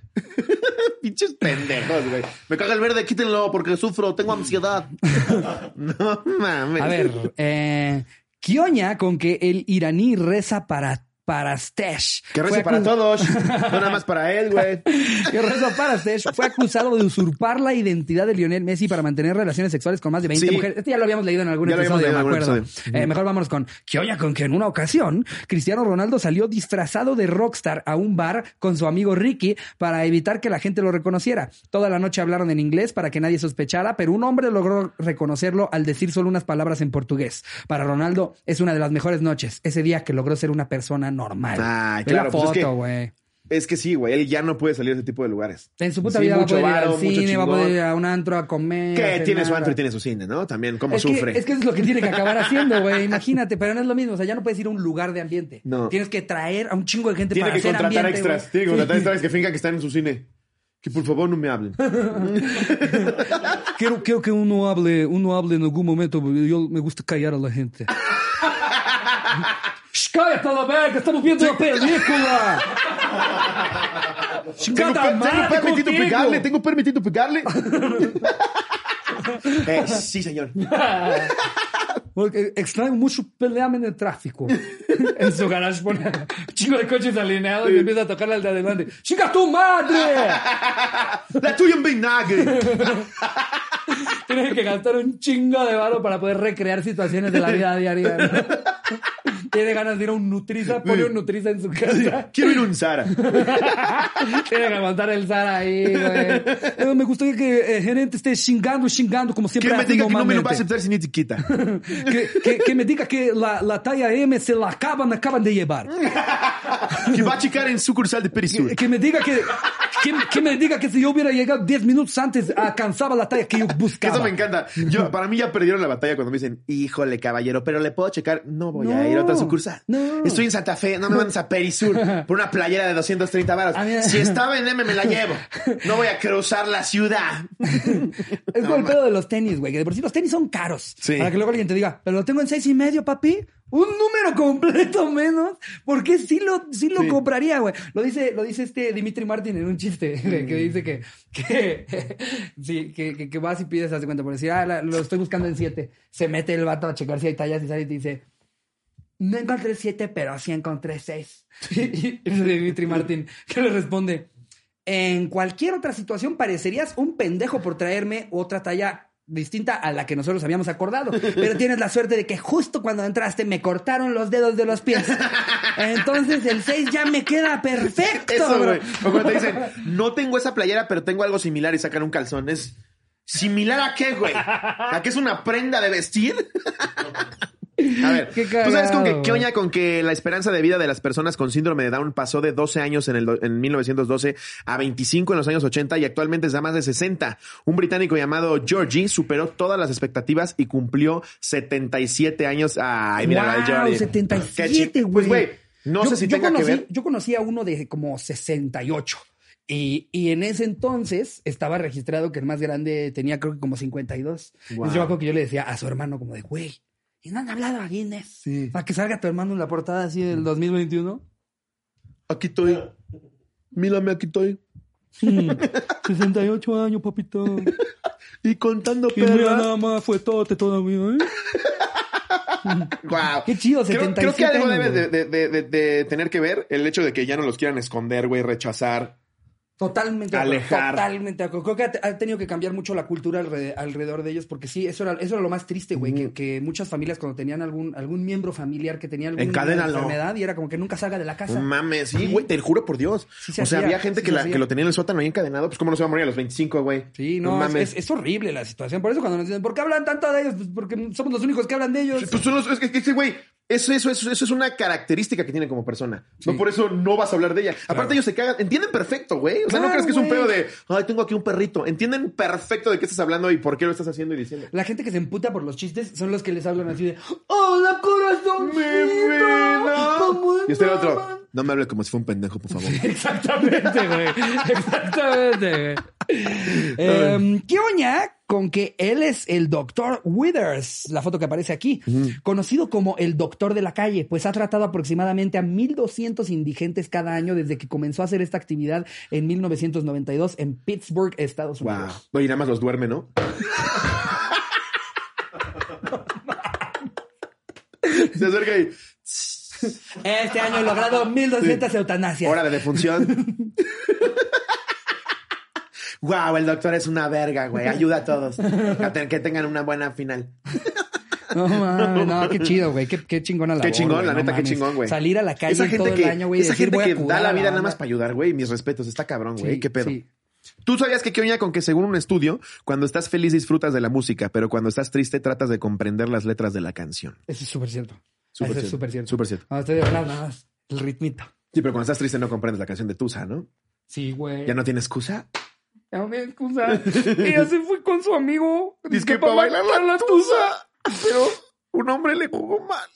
Pinches pendejos, güey. Me caga el verde, quítenlo porque sufro, tengo ansiedad. no mames. A ver, eh, Kioña con que el iraní reza para, para Stesh. Que rece para todos. No nada más para él, güey. Que reza para Stesh. Fue acusado de usurpar la identidad de Lionel Messi para mantener relaciones sexuales con más de 20 Sí. mujeres. Este ya lo habíamos leído en algún Ya episodio, me acuerdo. episodio. Eh, mejor vámonos con Kioña con que en una ocasión Cristiano Ronaldo salió disfrazado de rockstar a un bar con su amigo Ricky para evitar que la gente lo reconociera. Toda la noche hablaron en inglés para que nadie sospechara, pero un hombre logró reconocerlo al decir solo unas palabras en portugués. Para Ronaldo es una de las mejores noches, ese día que logró ser una persona normal. Ve claro, la pues es que-. Es que sí, güey. Él ya no puede salir de ese tipo de lugares. En su puta Sí, vida va a poder ir al cine, va a poder ir a un antro a comer. a Que tiene su antro y tiene su cine, ¿no? También, cómo Es que, sufre. es que eso es lo que tiene que acabar haciendo, güey. Imagínate, pero no es lo mismo. O sea, ya no puedes ir a un lugar de ambiente. No. Tienes que traer a un chingo de gente Tiene para que hacer contratar extras. Tiene que contratar extras que fincan que están en su cine. Que por favor no me hablen. Quiero, quiero que uno hable, uno hable en algún momento. Yo me gusta callar a la gente. Shh, ¡Cállate a la verga! ¡Estamos viendo una película! Tengo, ¡Chingada pe- tengo madre permitido contigo! pegarle, tengo permitido pegarle. Eh, sí, señor. Porque extraño mucho pelearme en el tráfico. en su garage pone chingo de coches alineados y empieza a tocarle al de adelante. ¡Chica tu madre! La tuya en vinagre. Tienes que gastar un chingo de varo para poder recrear situaciones de la vida diaria. ¿no? Tiene ganas de ir a un Nutriza, pone un Nutriza en su casa. Quiero ir a un Zara. Tiene que aguantar el Zara ahí, güey. Me gustaría que el gerente esté chingando, chingando, como siempre Que me diga que no me lo va a aceptar sin etiqueta. Que, que- que me diga que la, la talla M se la acaban, acaban de llevar. Que va a checar en sucursal de Perisur. Que, que me diga que, que, me diga que si yo hubiera llegado 10 minutos antes, alcanzaba la talla que yo buscaba. eso me encanta. Yo, para mí ya perdieron la batalla cuando me dicen, híjole, caballero, pero le puedo checar. No voy a ir a otra sucursal. no. Estoy en Santa Fe, no me mandes a Perisur por una playera de 230 varos. A mí- Si estaba en M, me la llevo. No voy a cruzar la ciudad. Es como el pedo de los tenis, güey, que de por sí los tenis son caros. Sí. Para que luego alguien te diga, pero lo tengo en seis y medio, papi. Un número completo menos. Porque sí lo, sí lo Sí. compraría, güey. Lo dice, lo dice este Dimitri Martin en un chiste, que dice que, que, sí, que, vas y pides, hace cuenta, por decir, ah, la- lo estoy buscando en siete. Se mete el vato a checar si hay tallas y sale y te dice, no encontré siete, pero sí encontré seis. Y, y Dimitri Martin, que le responde, en cualquier otra situación parecerías un pendejo por traerme otra talla distinta a la que nosotros habíamos acordado. Pero tienes la suerte de que justo cuando entraste me cortaron los dedos de los pies. Entonces el 6 ya me queda perfecto. Eso, güey. O cuando te dicen, no tengo esa playera, pero tengo algo similar y sacan un calzón. Es similar a qué, güey? ¿A qué es una prenda de vestir? A ver, Qué ¿tú sabes con que, qué oña con que la esperanza de vida de las personas con síndrome de Down pasó de 12 años en, el, en 1912 a 25 en los años 80 y actualmente es de más de 60? Un británico llamado Georgie superó todas las expectativas y cumplió 77 años. Ay, mira, Wow, Georgie. 77, Qué chi- güey. Pues, güey, no Yo- sé si yo tenga conocí, que ver. Yo conocí a uno de como 68. Y, y en ese entonces estaba registrado que el más grande tenía creo que como 52. Wow. Entonces yo me acuerdo que yo le decía a su hermano como de, güey, ¿y no han hablado a Guinness? Sí. Para que salga tu hermano en la portada así del 2021. Aquí estoy. Mírame, aquí estoy. Mm, 68 años, papito. Y contando Y mira, perlas. nada más fue todo todavía, ¿eh? Guau. Qué chido, Creo, 77 creo que algo años, debe güey. de, de- de- de tener que ver el hecho de que ya no los quieran esconder, güey, rechazar. Totalmente Alejar. Totalmente. Creo que ha, tenido que cambiar mucho la cultura alre- alrededor de ellos, porque sí, eso era, eso era lo más triste, güey, que, que muchas familias cuando tenían algún, algún miembro familiar que tenía alguna enfermedad y era como que nunca salga de la casa. Mames, sí, güey, te juro por Dios. Sí se o sea, hacía, había gente sí que, la- que lo tenía en el sótano ahí encadenado. Pues, ¿cómo no se va a morir a los 25, güey? Sí, no, es, mames. es- es horrible la situación. Por eso cuando nos dicen, ¿por qué hablan tanto de ellos? Pues porque somos los únicos que hablan de ellos. Pues son los- es que, es que, güey, eso, eso, eso, eso es una característica que tiene como persona. Sí. No por eso no vas a hablar de ella. Aparte, ellos se cagan, entienden perfecto, güey. O sea, no crees que es un pedo de, ay, tengo aquí un perrito. Entienden perfecto de qué estás hablando y por qué lo estás haciendo y diciendo. La gente que se emputa por los chistes son los que les hablan así de ¡Hola, corazón! Y este era otro, no me hable como si fuera un pendejo, por favor. Exactamente, güey. Exactamente, güey. Eh, ¿Qué oña con que él es el doctor Withers, la foto que aparece aquí, conocido como el doctor de la calle, pues ha tratado aproximadamente a 1.200 indigentes cada año desde que comenzó a hacer esta actividad en 1992 en Pittsburgh, Estados Wow. Unidos. Oye, nada más los duerme, ¿no? Se acerca y. Este año he logrado 1.200 eutanasias. Hora de defunción. Wow, el doctor es una verga, güey. Ayuda a todos. Que tengan una buena final. No, mames, no, qué chido, güey. Qué, qué chingona la Qué chingón, la neta, qué chingón, güey. Salir a la calle Esa todo gente el que, año, güey. esa decir, gente que da la vida nada más para ayudar, güey. Mis respetos, está cabrón, güey. Sí, qué pedo. sí. Tú sabías que qué oña con que según un estudio, cuando estás feliz disfrutas de la música, pero cuando estás triste tratas de comprender las letras de la canción. Eso es súper cierto. Súper Eso es súper cierto. Súper cierto. Cuando estoy de verdad, nada más. El ritmito. Sí, pero cuando estás triste no comprendes la canción de Tusa, ¿no? Sí, güey. Ya no tienes excusa. Ya me excusa. Ella se fue con su amigo. Dice que pa' para bailar la, la tusa. Pero un hombre le jugó mal.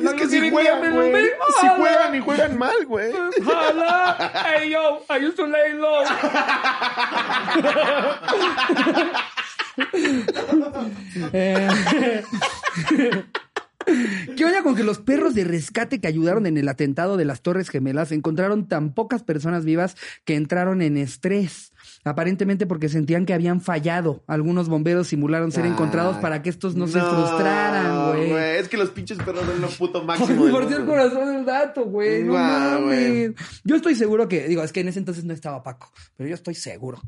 No es que si juegan, güey. Si juegan y juegan mal, güey. Jala. Hey, yo, I used to lay low. ¿Qué oña con que los perros de rescate que ayudaron en el atentado de las Torres Gemelas encontraron tan pocas personas vivas que entraron en estrés? Aparentemente porque sentían que habían fallado. Algunos bomberos simularon ser encontrados para que estos no, se frustraran, güey. Es que los pinches perros son lo puto máximo. Por el corazón del dato, güey. No mames. Yo estoy seguro que, digo, es que en ese entonces no estaba Paco, pero yo estoy seguro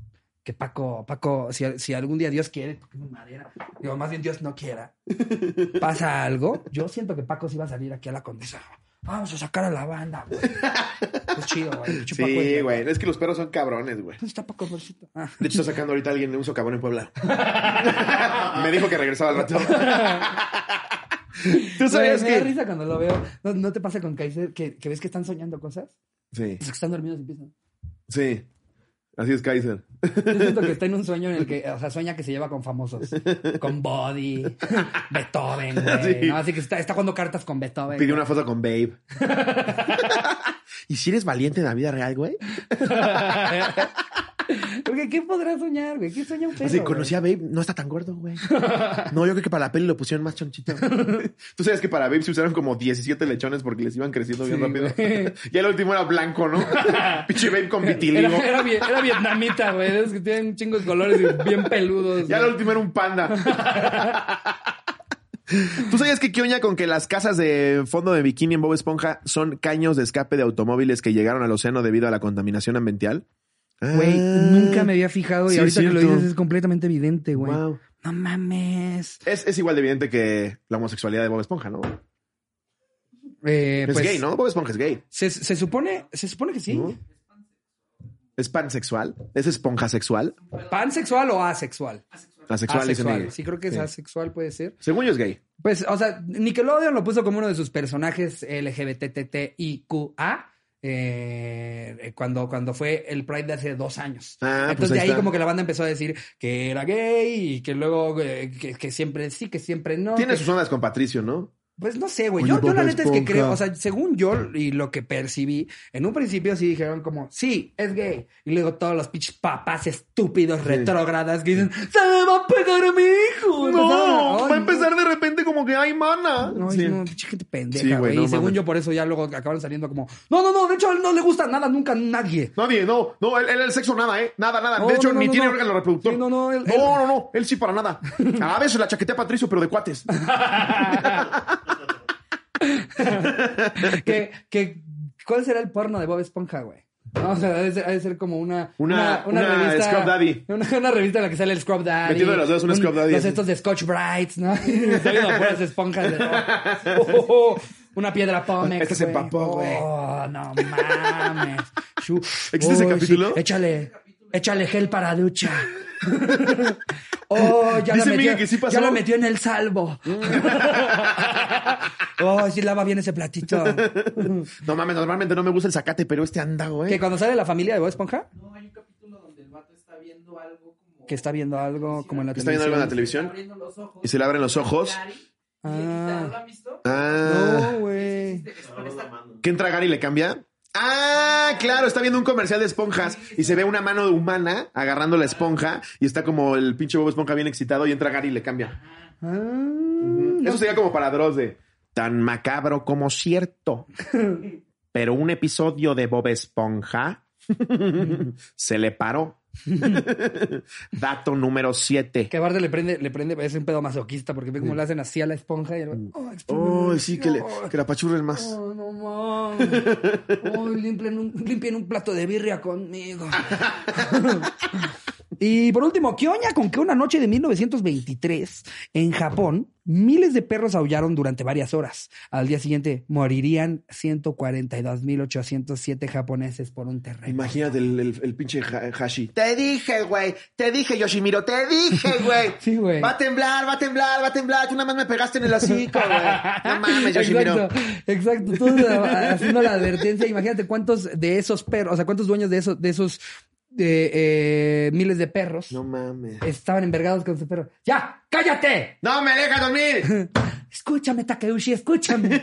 que Paco, Paco, si, si algún día Dios quiere, toquemos madera, digo, más bien Dios no quiera, pasa algo, yo siento que Paco sí va a salir aquí a la condesa. Vamos a sacar a la banda, güey. Es chido, güey. Sí, es- güey. Es que los perros son cabrones, güey. ¿Dónde está Paco, Rosita? Ah. De hecho, está sacando ahorita a alguien de un socavón en Puebla. Me dijo que regresaba al rato. ¿Tú sabías me da que...? risa cuando lo veo. ¿No, no te pasa con Kaiser que, que ves que están soñando cosas? Sí, Pues que están dormidos y empiezan. sí. Así es Kaiser. Yo siento que está en un sueño en el que, o sea, sueña que se lleva con famosos. Con Body, Beethoven, güey. Sí. ¿no? Así que está, está jugando cartas con Beethoven. Pidió una foto con Babe. ¿Y si eres valiente en la vida real, güey? Porque, ¿qué podrá soñar, güey? ¿Qué sueña un perro, Así, güey? conocí a Babe, no está tan gordo, güey. No, yo creo que para la peli lo pusieron más chonchito. Tú sabes que para Babe se usaron como 17 lechones porque les iban creciendo bien Sí, rápido. güey. y el último era blanco, ¿no? Pinche Babe con vitiligo. Era, era, vie- era vietnamita, güey. Es que tienen un chingo de colores y bien peludos. Ya el güey. último era un panda. ¿Tú sabías que Kioña con que las casas de fondo de bikini en Bob Esponja son caños de escape de automóviles que llegaron al océano debido a la contaminación ambiental? Güey, Ah. nunca me había fijado y ahorita que lo dices es completamente evidente, güey. Wow. No mames. Es, es igual de evidente que la homosexualidad de Bob Esponja, ¿no? Eh, Es pues, gay, ¿no? Bob Esponja es gay. Se, se supone, se supone que sí. ¿no? ¿Es pansexual? ¿Es esponja sexual? ¿Pansexual o asexual? Asexual, Asexual. Sí, creo que es Sí. asexual, puede ser. Según yo es gay. Pues, o sea, Nickelodeon lo puso como uno de sus personajes LGBTTIQA. Eh, cuando, cuando fue el Pride de hace dos años. Ah, pues Entonces ahí de ahí está. como que la banda empezó a decir que era gay y que luego eh, que, que siempre sí, que siempre no. Tiene que- sus ondas con Patricio, ¿no? Pues no sé, güey. Yo, yo la neta es que creo, o sea, según yo y lo que percibí, en un principio sí dijeron como, sí, es gay. Y luego todos los pinches papás estúpidos, retrógradas, que dicen, se me va a pegar a mi hijo. No, "Ay, va a empezar de repente como que ay, mana. No, Sí. no, pinche gente pendeja, Sí, güey, y según yo, por eso ya luego acabaron saliendo como, no, no, no, de hecho a él no le gusta nada, nunca nadie. Nadie, no, no, él, él el sexo nada, ¿eh? Nada, nada. De hecho, ni tiene no. órgano reproductor. Sí, no, no, él- no, él- no, no, él sí para nada. A veces la chaquetea a Patricio, pero de cuates. que, que, ¿Cuál será el porno de Bob Esponja, güey? No, o sea, ha de ser, ha de ser como una... Una- una Scrub Daddy. Una, una revista en la que sale el Scrub Daddy. Metiendo los dedos, un Scrub Daddy, Los así. estos de Scotch Brights, ¿no? Está viendo puras esponjas de... Oh, oh, una piedra Pomex, Este se güey. empapó, güey. Oh, no mames. ¿Existe ese Oh, sí, capítulo? Échale, échale gel para ducha. Oh, ya la, Dice metió, Miguel que sí pasó. ya la metió en el salvo. oh, sí lava bien ese platito. No mames, normalmente no me gusta el zacate, pero este anda, güey. Que cuando sale la familia de Bob Esponja, No, hay un capítulo donde el vato está viendo algo como. que está viendo algo como en la ¿Está viendo algo en la televisión. televisión? abriendo los ojos. Y se le abren los ojos. Ah. edita, ¿no lo han visto? Ah. No, güey. ¿Que entra Gary y le cambia? Ah, claro, está viendo un comercial de esponjas y se ve una mano humana agarrando la esponja y está como el pinche Bob Esponja bien excitado y entra Gary y le cambia. Ah, Eso sería como para Dross de tan macabro como cierto. Pero un episodio de Bob Esponja se le paró. Dato número 7. Que Bart le prende, le prende, es un pedo masoquista porque ve cómo le hacen así a la esponja y el oh. Oh, sí, que, le, que la pachurren más. oh, no mames. Oh, limpien, un, limpien un plato de birria conmigo. y por último, ¿qué oña con que una noche de 1923 en Japón miles de perros aullaron durante varias horas? Al día siguiente morirían 142.807 japoneses por un terremoto. Imagínate el, el- el pinche ha- Hashi. Te dije, güey. Te dije, Yoshimiro. Te dije, güey. Sí, güey. Va a temblar, va a temblar, va a temblar. Tú nada más me pegaste en el hocico, güey. No mames, Yoshimiro. Exacto, exacto. Tú haciendo la advertencia, imagínate cuántos de esos perros, o sea, cuántos dueños de esos, de esos eh, eh, miles de perros No mames. estaban envergados con su perro. ¡Ya! ¡Cállate! ¡No me dejas dormir! Escúchame, Takeuchi, escúchame.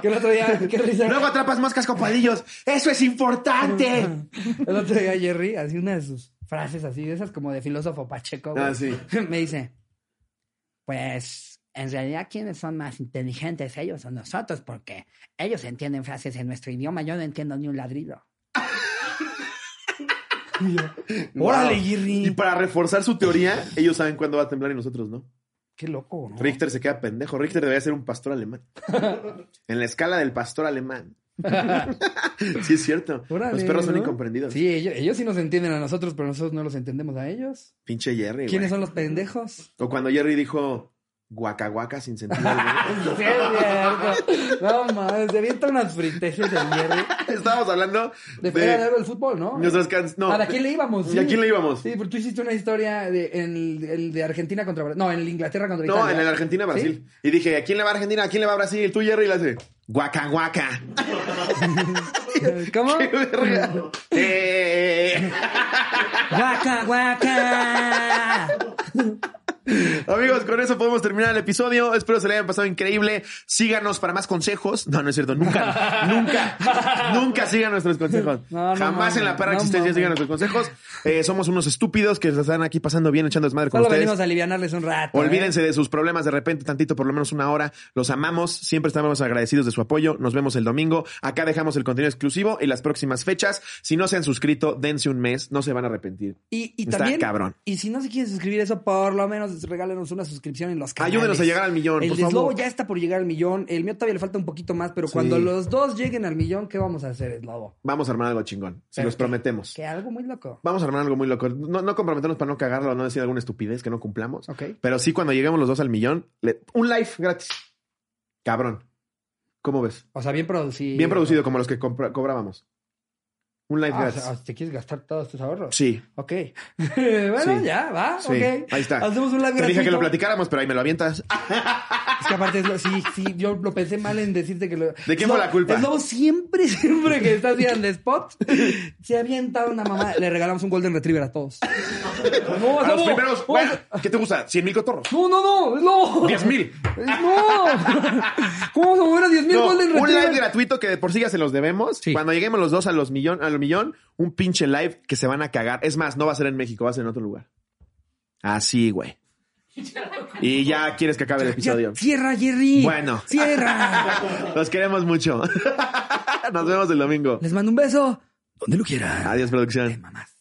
que el otro día, qué risa. Luego atrapas moscas con palillos. ¡Eso es importante! El otro día Jerry, así una de sus frases así, de esas como de filósofo Pacheco. güey, Ah, sí. Me dice, pues, en realidad, ¿quiénes son más inteligentes, ellos o nosotros? Porque ellos entienden frases en nuestro idioma, yo no entiendo ni un ladrido. Órale, Wow. Jerry. Y para reforzar su teoría, ellos saben cuándo va a temblar y nosotros no. Qué loco, ¿no? Richter se queda pendejo. Richter debería ser un pastor alemán. en la escala del pastor alemán. sí, es cierto. Órale, Los perros son incomprendidos. Sí, ellos, ellos sí nos entienden a nosotros, pero nosotros no los entendemos a ellos. Pinche Jerry. ¿Quiénes son los pendejos? O cuando Jerry dijo guaca guaca sin sentido alguno. Sí, es. No mames, se avienta unas friteses de Jerry. Estábamos hablando De, de, era de algo del fútbol, ¿no? nuestras canciones. No. ¿A de quién le íbamos? ¿Y a quién le íbamos? Sí, porque tú hiciste una historia de, en el, el de Argentina contra Brasil. No, en el Inglaterra contra No, Italia. en el Argentina-Brasil. Y dije, ¿a quién le va Argentina? ¿A quién le va Brasil? Tú, Jerry, le hace guaca guaca. ¿Cómo? ¡Qué verga! Eh. Guaca, guaca. Amigos, con eso podemos terminar el episodio. Espero se le hayan pasado increíble. Síganos para más consejos. No, no es cierto. Nunca, nunca, nunca sigan nuestros consejos. No, no Jamás en la perra existencia sigan nuestros consejos. Eh, somos unos estúpidos que se están aquí pasando bien, echando desmadre con Solo ustedes. venimos a alivianarles un rato. ¿eh? Olvídense de sus problemas de repente, tantito, por lo menos una hora. Los amamos. Siempre estamos agradecidos de su apoyo. Nos vemos el domingo. Acá dejamos el contenido exclusivo y las próximas fechas. Si no se han suscrito, dense un mes. No se van a arrepentir. Y, y Está también, cabrón. y si no se quieren suscribir eso, por lo menos regálenos una suscripción en los canales. Ayúdenos a llegar al millón, El por de Slobo ya está por llegar al millón. El mío todavía le falta un poquito más, pero Sí. cuando los dos lleguen al millón, ¿qué vamos a hacer, Slobo? Vamos a armar algo chingón. Se Pero los prometemos. Que algo muy loco. Vamos a armar algo muy loco. No, no comprometernos para no cagarlo o no decir alguna estupidez que no cumplamos. Ok. Pero sí, cuando lleguemos los dos al millón, le- un live gratis. Cabrón. ¿Cómo ves? O sea, bien producido. Bien producido, como los que cobrábamos. Un live Ah, o gratis. sea, ¿te quieres gastar todos tus ahorros? Sí, Ok. bueno, Sí. ya, va, sí. ok. Ahí está. Hacemos un live Te dije que lo platicáramos, pero ahí me lo avientas. Es que aparte, es lo- sí, sí, yo lo pensé mal en decirte que lo... ¿De quién fue la culpa? Es lobo siempre, siempre que estás viendo spot, se avienta una mamá. Le regalamos un Golden Retriever a todos. No, A los Lobo, primeros, no, bueno, ¿qué te gusta? ¿100 mil cotorros? No, no, no, es lobo. 10 mil. No. ¿Cómo vamos a mover a 10 mil No, Golden un Retriever? live gratuito que de por sí ya se los debemos. Sí. Cuando lleguemos los dos a los millón, al millón, un pinche live que se van a cagar. Es más, no va a ser en México, va a ser en otro lugar. Así, güey. Y ya quieres que acabe el episodio. Ya, cierra, Jerry. Bueno. Cierra. Los queremos mucho. Nos vemos el domingo. Les mando un beso. Donde lo quieran. Adiós, producción. Mamás.